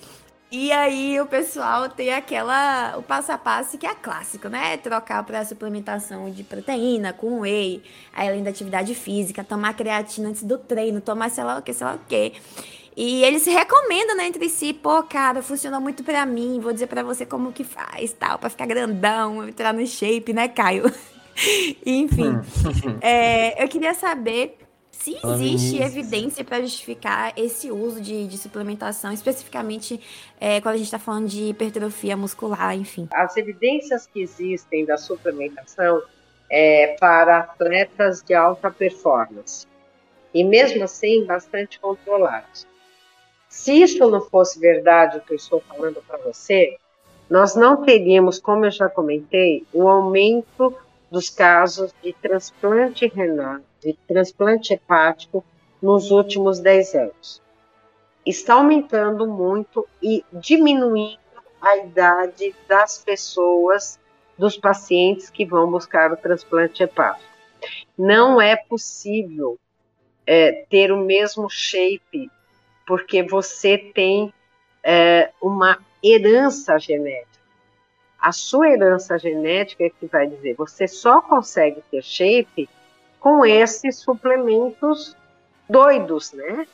E aí o pessoal tem aquela, o passo a passo que é clássico, né? Trocar para suplementação de proteína com whey, além da atividade física, tomar creatina antes do treino, tomar sei lá o que, sei lá o que. E eles se recomendam né, entre si, pô, cara, funcionou muito pra mim, vou dizer pra você como que faz, tal, pra ficar grandão, entrar no shape, né, Caio? Enfim, é, eu queria saber se existe evidência para justificar esse uso de, de suplementação, especificamente é, quando a gente está falando de hipertrofia muscular, enfim. As evidências que existem da suplementação é para atletas de alta performance, e mesmo assim bastante controlados. Se isso não fosse verdade, o que eu estou falando para você, nós não teríamos, como eu já comentei, o aumento dos casos de transplante renal, de transplante hepático nos últimos 10 anos. Está aumentando muito e diminuindo a idade das pessoas, dos pacientes que vão buscar o transplante hepático. Não é possível é, ter o mesmo shape porque você tem é, uma herança genética. A sua herança genética é que vai dizer, você só consegue ter shape com esses suplementos doidos, né?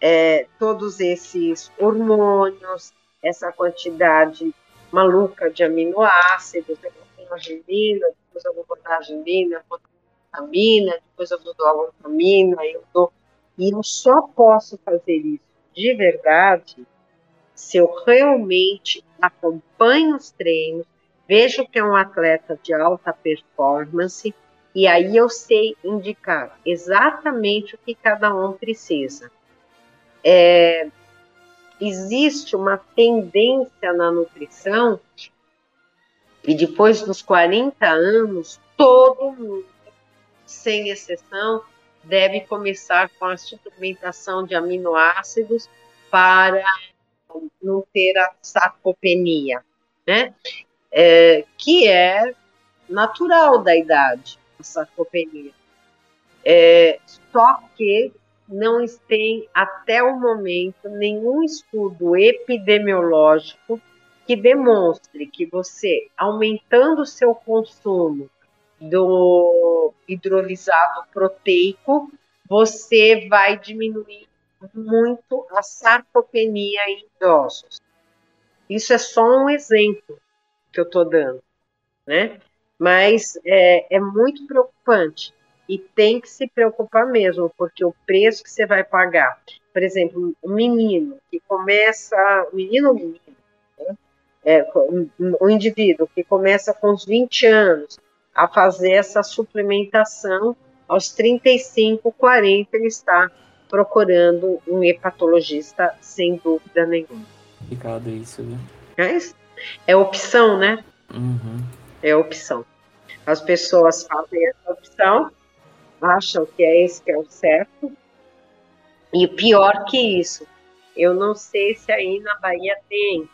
É, todos esses hormônios, essa quantidade maluca de aminoácidos, eu tenho arginina, depois eu vou botar arginina, vou botar vitamina, depois eu vou dar glutamina, eu dou e eu só posso fazer isso de verdade se eu realmente acompanho os treinos, vejo que é um atleta de alta performance e aí eu sei indicar exatamente o que cada um precisa. É, existe uma tendência na nutrição e depois dos 40 anos, todo mundo, sem exceção, deve começar com a suplementação de aminoácidos para não ter a sarcopenia, né? É, que é natural da idade, a sarcopenia. É, só que não tem até o momento nenhum estudo epidemiológico que demonstre que você, aumentando o seu consumo do hidrolisado proteico, você vai diminuir muito a sarcopenia em idosos. Isso é só um exemplo que eu estou dando, né? Mas é, é muito preocupante e tem que se preocupar mesmo, porque o preço que você vai pagar, por exemplo, um menino que começa, menino ou menino, né? é, um, um indivíduo que começa com uns 20 anos, a fazer essa suplementação aos 35, 40, ele está procurando um hepatologista sem dúvida nenhuma. Complicado isso, viu? É. É opção, né? Uhum. É opção. As pessoas fazem essa opção, acham que é esse que é o certo. E pior que isso, eu não sei se aí na Bahia tem,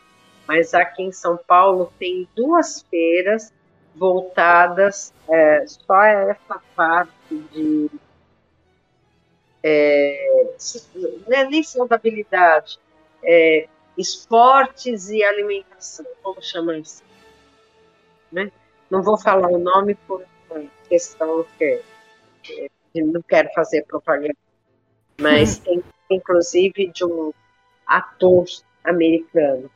mas aqui em São Paulo tem duas feiras voltadas é, só a essa parte de é, é nem saudabilidade, é, esportes e alimentação, como chama isso? né? Não vou falar o nome por questão que, que não quero fazer propaganda, mas tem inclusive de um ator americano,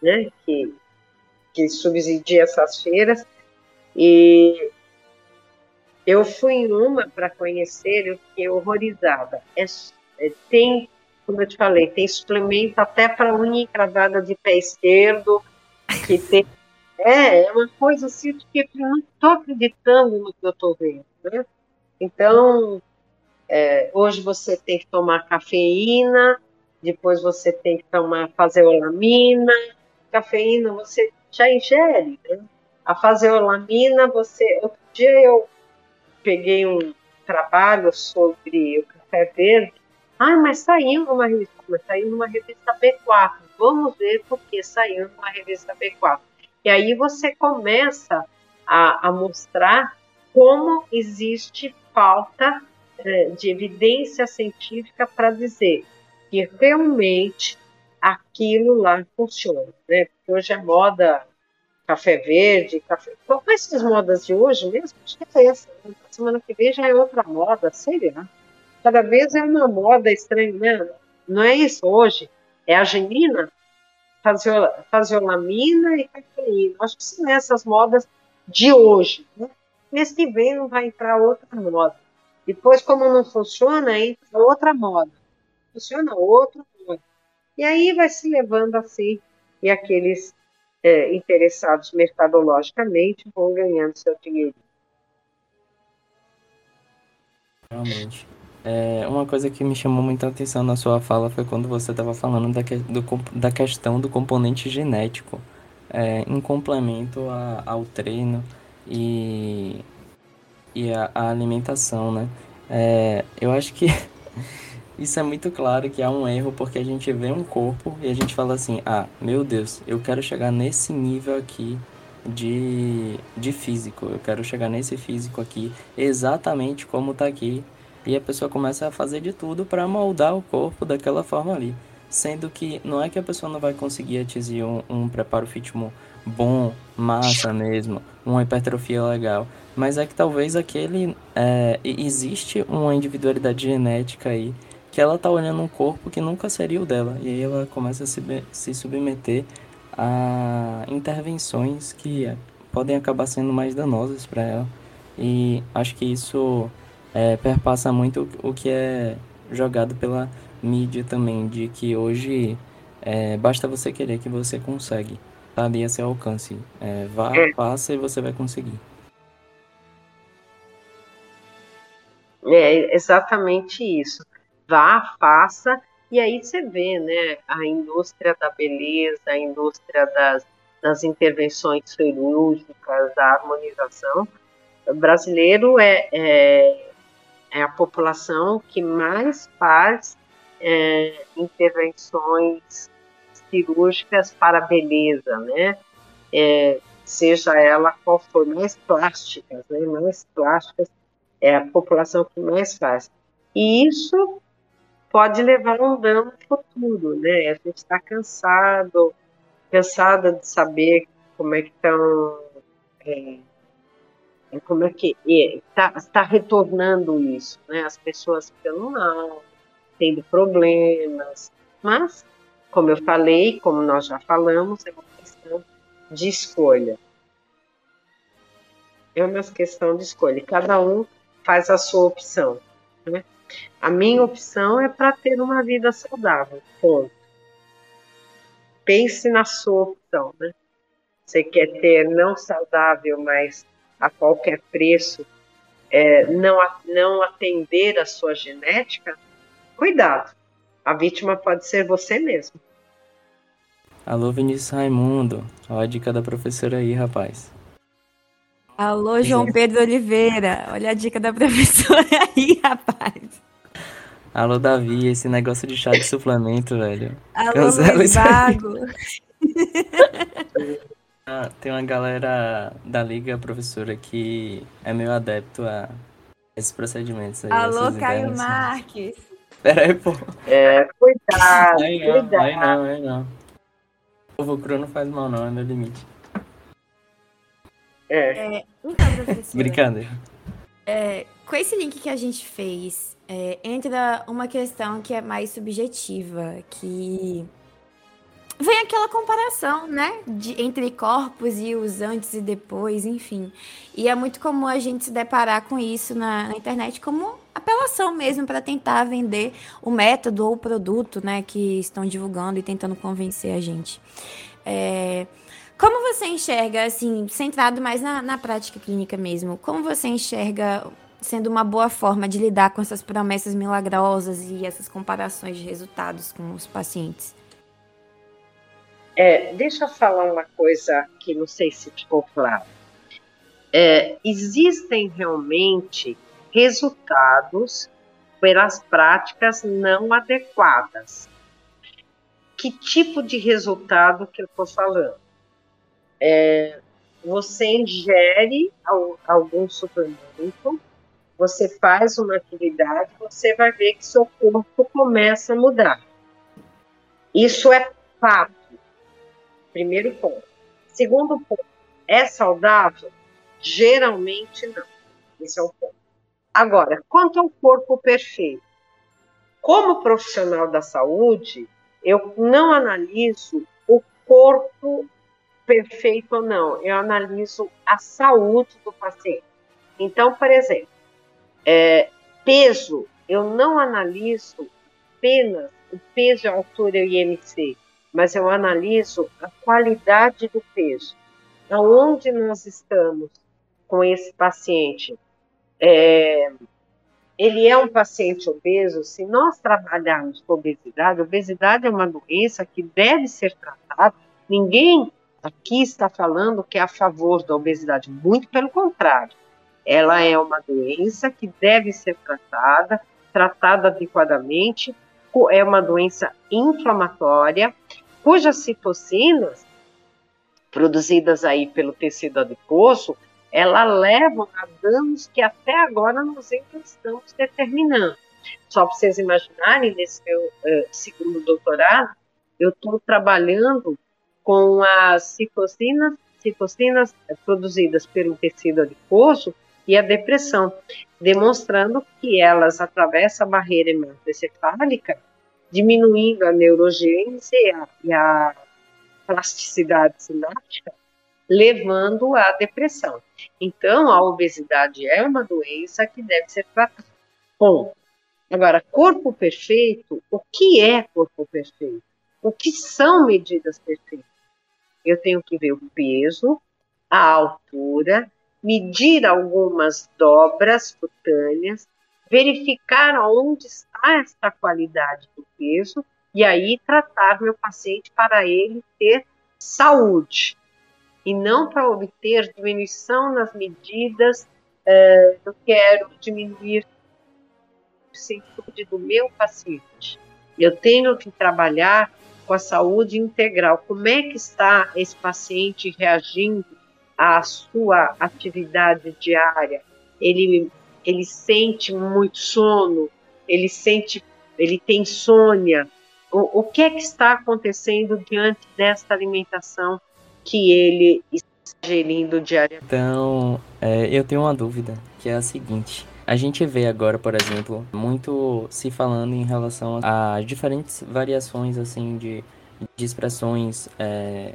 né, que, que subsidia essas feiras, e eu fui em uma para conhecer, eu fiquei horrorizada. É, é, tem, como eu te falei, tem suplemento até para unha encravada de pé esquerdo, que tem. É, é uma coisa assim que eu não estou acreditando no que eu estou vendo. Né? Então, é, hoje você tem que tomar cafeína, depois você tem que tomar faseolamina. Cafeína você já ingere, né? A faseolamina, você. Outro dia eu peguei um trabalho sobre o café verde. Ah, mas saiu numa revista, mas saiu numa revista B4. Vamos ver por que saiu numa revista B4. E aí você começa a, a mostrar como existe falta é, de evidência científica para dizer que realmente aquilo lá funciona, né? Porque hoje é moda café verde, café. Quais são as modas de hoje mesmo? Acho que é essa. Né? Semana que vem já é outra moda, sei lá. Cada vez é uma moda estranha, né? Não é isso hoje. É a genina, faziolamina e cafeína. Acho que são essas modas de hoje. Né? Mês que vem não vai entrar outra moda. Depois, como não funciona, entra outra moda. Funciona outra. E aí vai se levando assim, e aqueles é, interessados mercadologicamente vão ganhando seu dinheiro. Realmente. É, uma coisa que me chamou muita atenção na sua fala foi quando você estava falando da, que, do, da questão do componente genético é, em complemento a, ao treino e e a, a alimentação, né? É, eu acho que isso é muito claro que há um erro porque a gente vê um corpo e a gente fala assim: ah, meu Deus, eu quero chegar nesse nível aqui de, de físico, eu quero chegar nesse físico aqui exatamente como tá aqui. E a pessoa começa a fazer de tudo para moldar o corpo daquela forma ali. Sendo que não é que a pessoa não vai conseguir atingir um, um preparo físico bom, massa mesmo, uma hipertrofia legal. Mas é que talvez aquele. É, existe uma individualidade genética aí que ela tá olhando um corpo que nunca seria o dela. E aí ela começa a se, se submeter a intervenções que podem acabar sendo mais danosas para ela. E acho que isso é, perpassa muito o que é jogado pela mídia também, de que hoje é, basta você querer que você consegue. Tá ali a seu alcance. É, vá, faça e você vai conseguir. É exatamente isso. Vá, faça, e aí você vê, né, a indústria da beleza, a indústria das, das intervenções cirúrgicas, da harmonização. O brasileiro é, é, é a população que mais faz é, intervenções cirúrgicas para beleza, né? É, seja ela qual for, mais plásticas, né? Mais plásticas é a população que mais faz. E isso pode levar um dano futuro, né? A gente está cansado, cansada de saber como é que estão, é, é, como é que está é, tá retornando isso, né? As pessoas ficando mal, tendo problemas, mas, como eu falei, como nós já falamos, é uma questão de escolha. É uma questão de escolha. Cada um faz a sua opção. Né? A minha opção é para ter uma vida saudável. Ponto. Pense na sua opção. Né? Você quer ter não saudável, mas a qualquer preço, é, não, não atender a sua genética? Cuidado. A vítima pode ser você mesmo. Alô, Vinícius Raimundo. Olha a dica da professora aí, rapaz. Alô, João Pedro Oliveira. Olha a dica da professora aí, rapaz. Alô, Davi, esse negócio de chá de suplemento, velho. Alô, Cancela vago. ah, tem uma galera da liga, professora, que é meio adepto a esses procedimentos aí. Alô, Caio Marques. Pera aí, pô. É, cuidado, aí não, cuidado. Aí não, aí não. O povo cru não faz mal não, é meu limite. É. é então, professora. Brincadeira. É, com esse link que a gente fez, é, entra uma questão que é mais subjetiva, que vem aquela comparação, né, de, entre corpos e os antes e depois, enfim. E é muito comum a gente se deparar com isso na, na internet como apelação mesmo para tentar vender o método ou o produto, né, que estão divulgando e tentando convencer a gente. É, como você enxerga, assim, centrado mais na, na prática clínica mesmo, como você enxerga sendo uma boa forma de lidar com essas promessas milagrosas e essas comparações de resultados com os pacientes? É, deixa eu falar uma coisa que não sei se ficou claro. É, existem realmente resultados pelas práticas não adequadas. Que tipo de resultado que eu estou falando? É, você ingere algum suplemento, você faz uma atividade, você vai ver que seu corpo começa a mudar. Isso é fato. Primeiro ponto. Segundo ponto, é saudável? Geralmente não. Esse é o ponto. Agora, quanto ao corpo perfeito, como profissional da saúde, eu não analiso o corpo perfeito ou não, eu analiso a saúde do paciente. Então, por exemplo, é, peso, eu não analiso apenas o peso, a altura e o IMC mas eu analiso a qualidade do peso. Aonde nós estamos com esse paciente? É, ele é um paciente obeso. Se nós trabalharmos com obesidade, obesidade é uma doença que deve ser tratada. Ninguém aqui está falando que é a favor da obesidade, muito pelo contrário. Ela é uma doença que deve ser tratada, tratada adequadamente, é uma doença inflamatória cujas citocinas, produzidas aí pelo tecido adiposo, ela levam a danos que até agora nós ainda estamos determinando. Só para vocês imaginarem, nesse meu uh, segundo doutorado, eu estou trabalhando com as citocinas, citocinas produzidas pelo tecido adiposo e a depressão, demonstrando que elas atravessam a barreira hematoencefálica diminuindo a neurogênese e a, e a plasticidade sináptica, levando à depressão. Então, a obesidade é uma doença que deve ser tratada. Bom, agora, corpo perfeito, o que é corpo perfeito? O que são medidas perfeitas? Eu tenho que ver o peso, a altura, medir algumas dobras cutâneas, verificar onde está essa qualidade do peso e aí tratar meu paciente para ele ter saúde e não para obter diminuição nas medidas. Uh, eu quero diminuir a saúde do meu paciente. Eu tenho que trabalhar com a saúde integral. Como é que está esse paciente reagindo à sua atividade diária? Ele ele sente muito sono, ele sente, ele tem insônia. O, o que é que está acontecendo diante desta alimentação que ele está gerindo diariamente? Então, é, eu tenho uma dúvida, que é a seguinte. A gente vê agora, por exemplo, muito se falando em relação a diferentes variações assim de, de expressões é,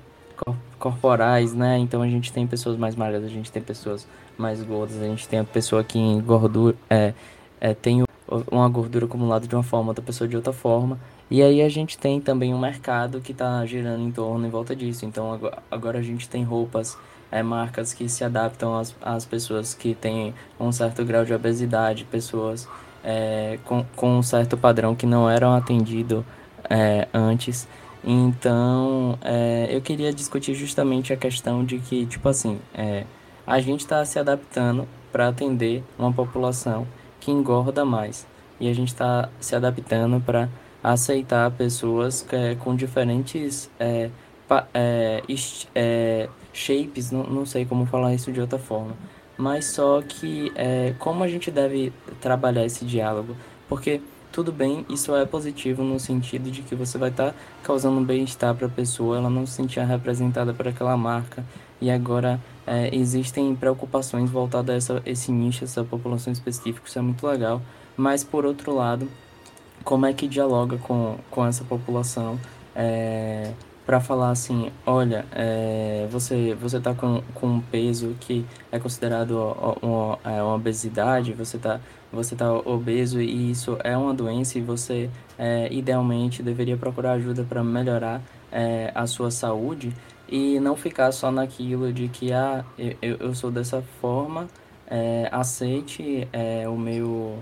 corporais, né? Então a gente tem pessoas mais magras, a gente tem pessoas mais gordas, a gente tem a pessoa que em gordura é, é, tem uma gordura acumulada de uma forma, outra pessoa de outra forma. E aí a gente tem também um mercado que está girando em torno em volta disso. Então agora a gente tem roupas, é, marcas que se adaptam às, às pessoas que têm um certo grau de obesidade, pessoas é, com, com um certo padrão que não eram atendidos é, antes. Então, é, eu queria discutir justamente a questão de que, tipo assim, é, a gente está se adaptando para atender uma população que engorda mais. E a gente está se adaptando para aceitar pessoas é, com diferentes é, é, é, shapes, não, não sei como falar isso de outra forma. Mas só que é, como a gente deve trabalhar esse diálogo? Porque tudo bem, isso é positivo no sentido de que você vai estar tá causando um bem-estar para a pessoa, ela não se sentir representada por aquela marca e agora é, existem preocupações voltadas a essa, esse nicho, essa população específica, isso é muito legal. Mas, por outro lado, como é que dialoga com, com essa população é, para falar assim, olha, é, você você está com, com um peso que é considerado uma, é, uma obesidade, você está você tá obeso e isso é uma doença e você é, idealmente deveria procurar ajuda para melhorar é, a sua saúde e não ficar só naquilo de que ah, eu, eu sou dessa forma, é, aceite é, o meu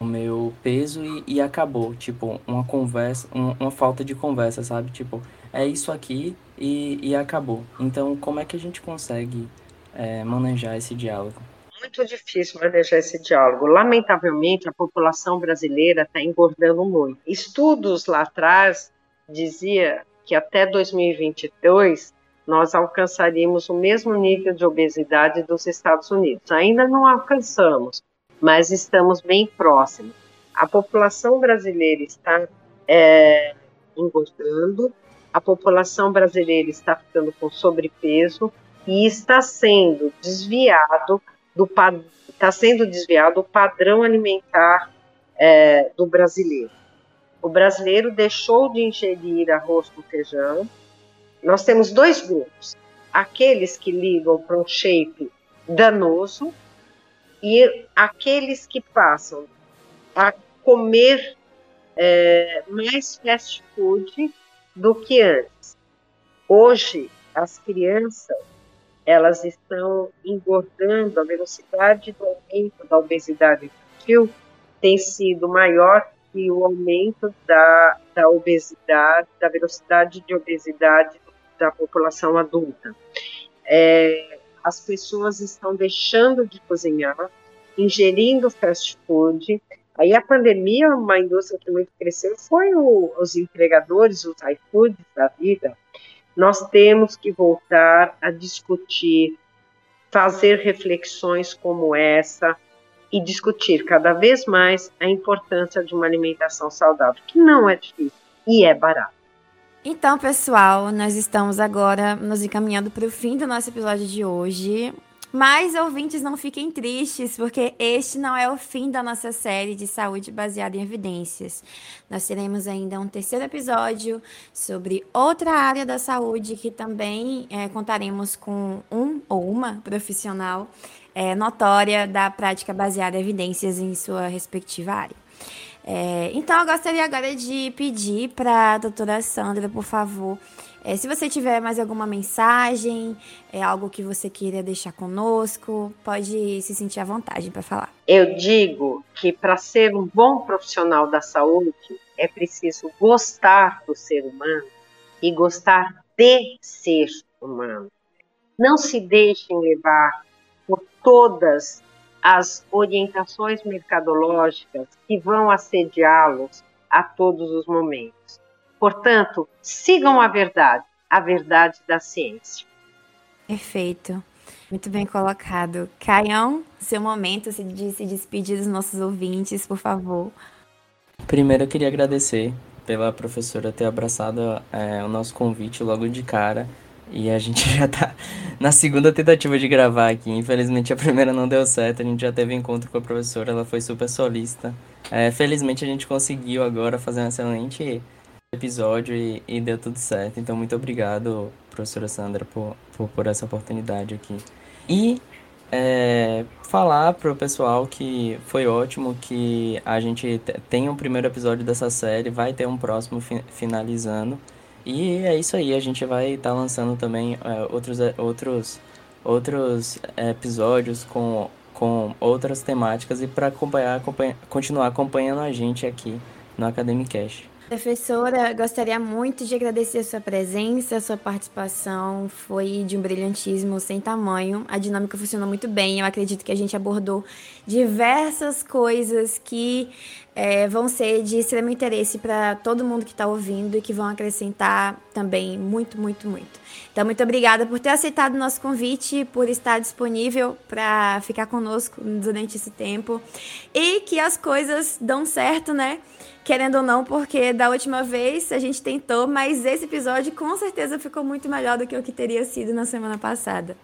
o meu peso e, e acabou, tipo, uma conversa, um, uma falta de conversa, sabe? Tipo, é isso aqui e, e acabou. Então, como é que a gente consegue é, manejar esse diálogo? Muito difícil manejar esse diálogo. Lamentavelmente, a população brasileira está engordando muito. Estudos lá atrás dizia que até 2022 nós alcançaríamos o mesmo nível de obesidade dos Estados Unidos. Ainda não alcançamos, mas estamos bem próximos. A população brasileira está é, engordando, a população brasileira está ficando com sobrepeso e está sendo desviado do está sendo desviado o padrão alimentar é, do brasileiro. O brasileiro deixou de ingerir arroz com feijão. Nós temos dois grupos: aqueles que ligam para um shape danoso e aqueles que passam a comer é, mais fast food do que antes. Hoje, as crianças elas estão engordando, a velocidade do aumento da obesidade infantil tem sido maior que o aumento da, da obesidade, da velocidade de obesidade da população adulta. É, as pessoas estão deixando de cozinhar, ingerindo fast food. Aí a pandemia, uma indústria que muito cresceu, foi o, os entregadores, os iFoods da vida. Nós temos que voltar a discutir, fazer reflexões como essa, e discutir cada vez mais a importância de uma alimentação saudável, que não é difícil e é barato. Então, pessoal, nós estamos agora nos encaminhando para o fim do nosso episódio de hoje. Mas ouvintes, não fiquem tristes, porque este não é o fim da nossa série de saúde baseada em evidências. Nós teremos ainda um terceiro episódio sobre outra área da saúde que também é, contaremos com um ou uma profissional é, notória da prática baseada em evidências em sua respectiva área. É, então, eu gostaria agora de pedir para a doutora Sandra, por favor, é, se você tiver mais alguma mensagem, é algo que você queira deixar conosco, pode se sentir à vontade para falar. Eu digo que para ser um bom profissional da saúde é preciso gostar do ser humano e gostar de ser humano. Não se deixem levar por todas as orientações mercadológicas que vão assediá-los a todos os momentos. Portanto, sigam a verdade, a verdade da ciência. Perfeito. Muito bem colocado. Caião, seu momento de se despedir dos nossos ouvintes, por favor. Primeiro, eu queria agradecer pela professora ter abraçado é, o nosso convite logo de cara e a gente já tá na segunda tentativa de gravar aqui. Infelizmente a primeira não deu certo, a gente já teve encontro com a professora, ela foi super solista. É, felizmente a gente conseguiu agora fazer um excelente episódio e, e, deu tudo certo. Então muito obrigado, professora Sandra, por, por, por essa oportunidade aqui. E é, falar pro pessoal que foi ótimo que a gente tem um primeiro episódio dessa série, vai ter um próximo fi finalizando. E é isso aí, a gente vai estar tá lançando também é, outros, é, outros, outros episódios com, com outras temáticas e para acompanhar, acompanhar, continuar acompanhando a gente aqui no Academicast. Professora, gostaria muito de agradecer a sua presença, a sua participação. Foi de um brilhantismo sem tamanho. A dinâmica funcionou muito bem. Eu acredito que a gente abordou diversas coisas que é, vão ser de extremo interesse para todo mundo que está ouvindo e que vão acrescentar também muito, muito, muito. Então, muito obrigada por ter aceitado o nosso convite, por estar disponível para ficar conosco durante esse tempo e que as coisas dão certo, né? Querendo ou não, porque da última vez a gente tentou, mas esse episódio com certeza ficou muito melhor do que o que teria sido na semana passada.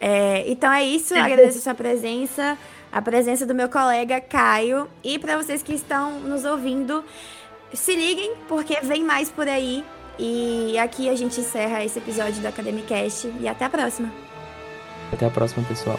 É, então é isso, agradeço a sua presença, a presença do meu colega Caio. E para vocês que estão nos ouvindo, se liguem, porque vem mais por aí. E aqui a gente encerra esse episódio do Academicast. E até a próxima. Até a próxima, pessoal.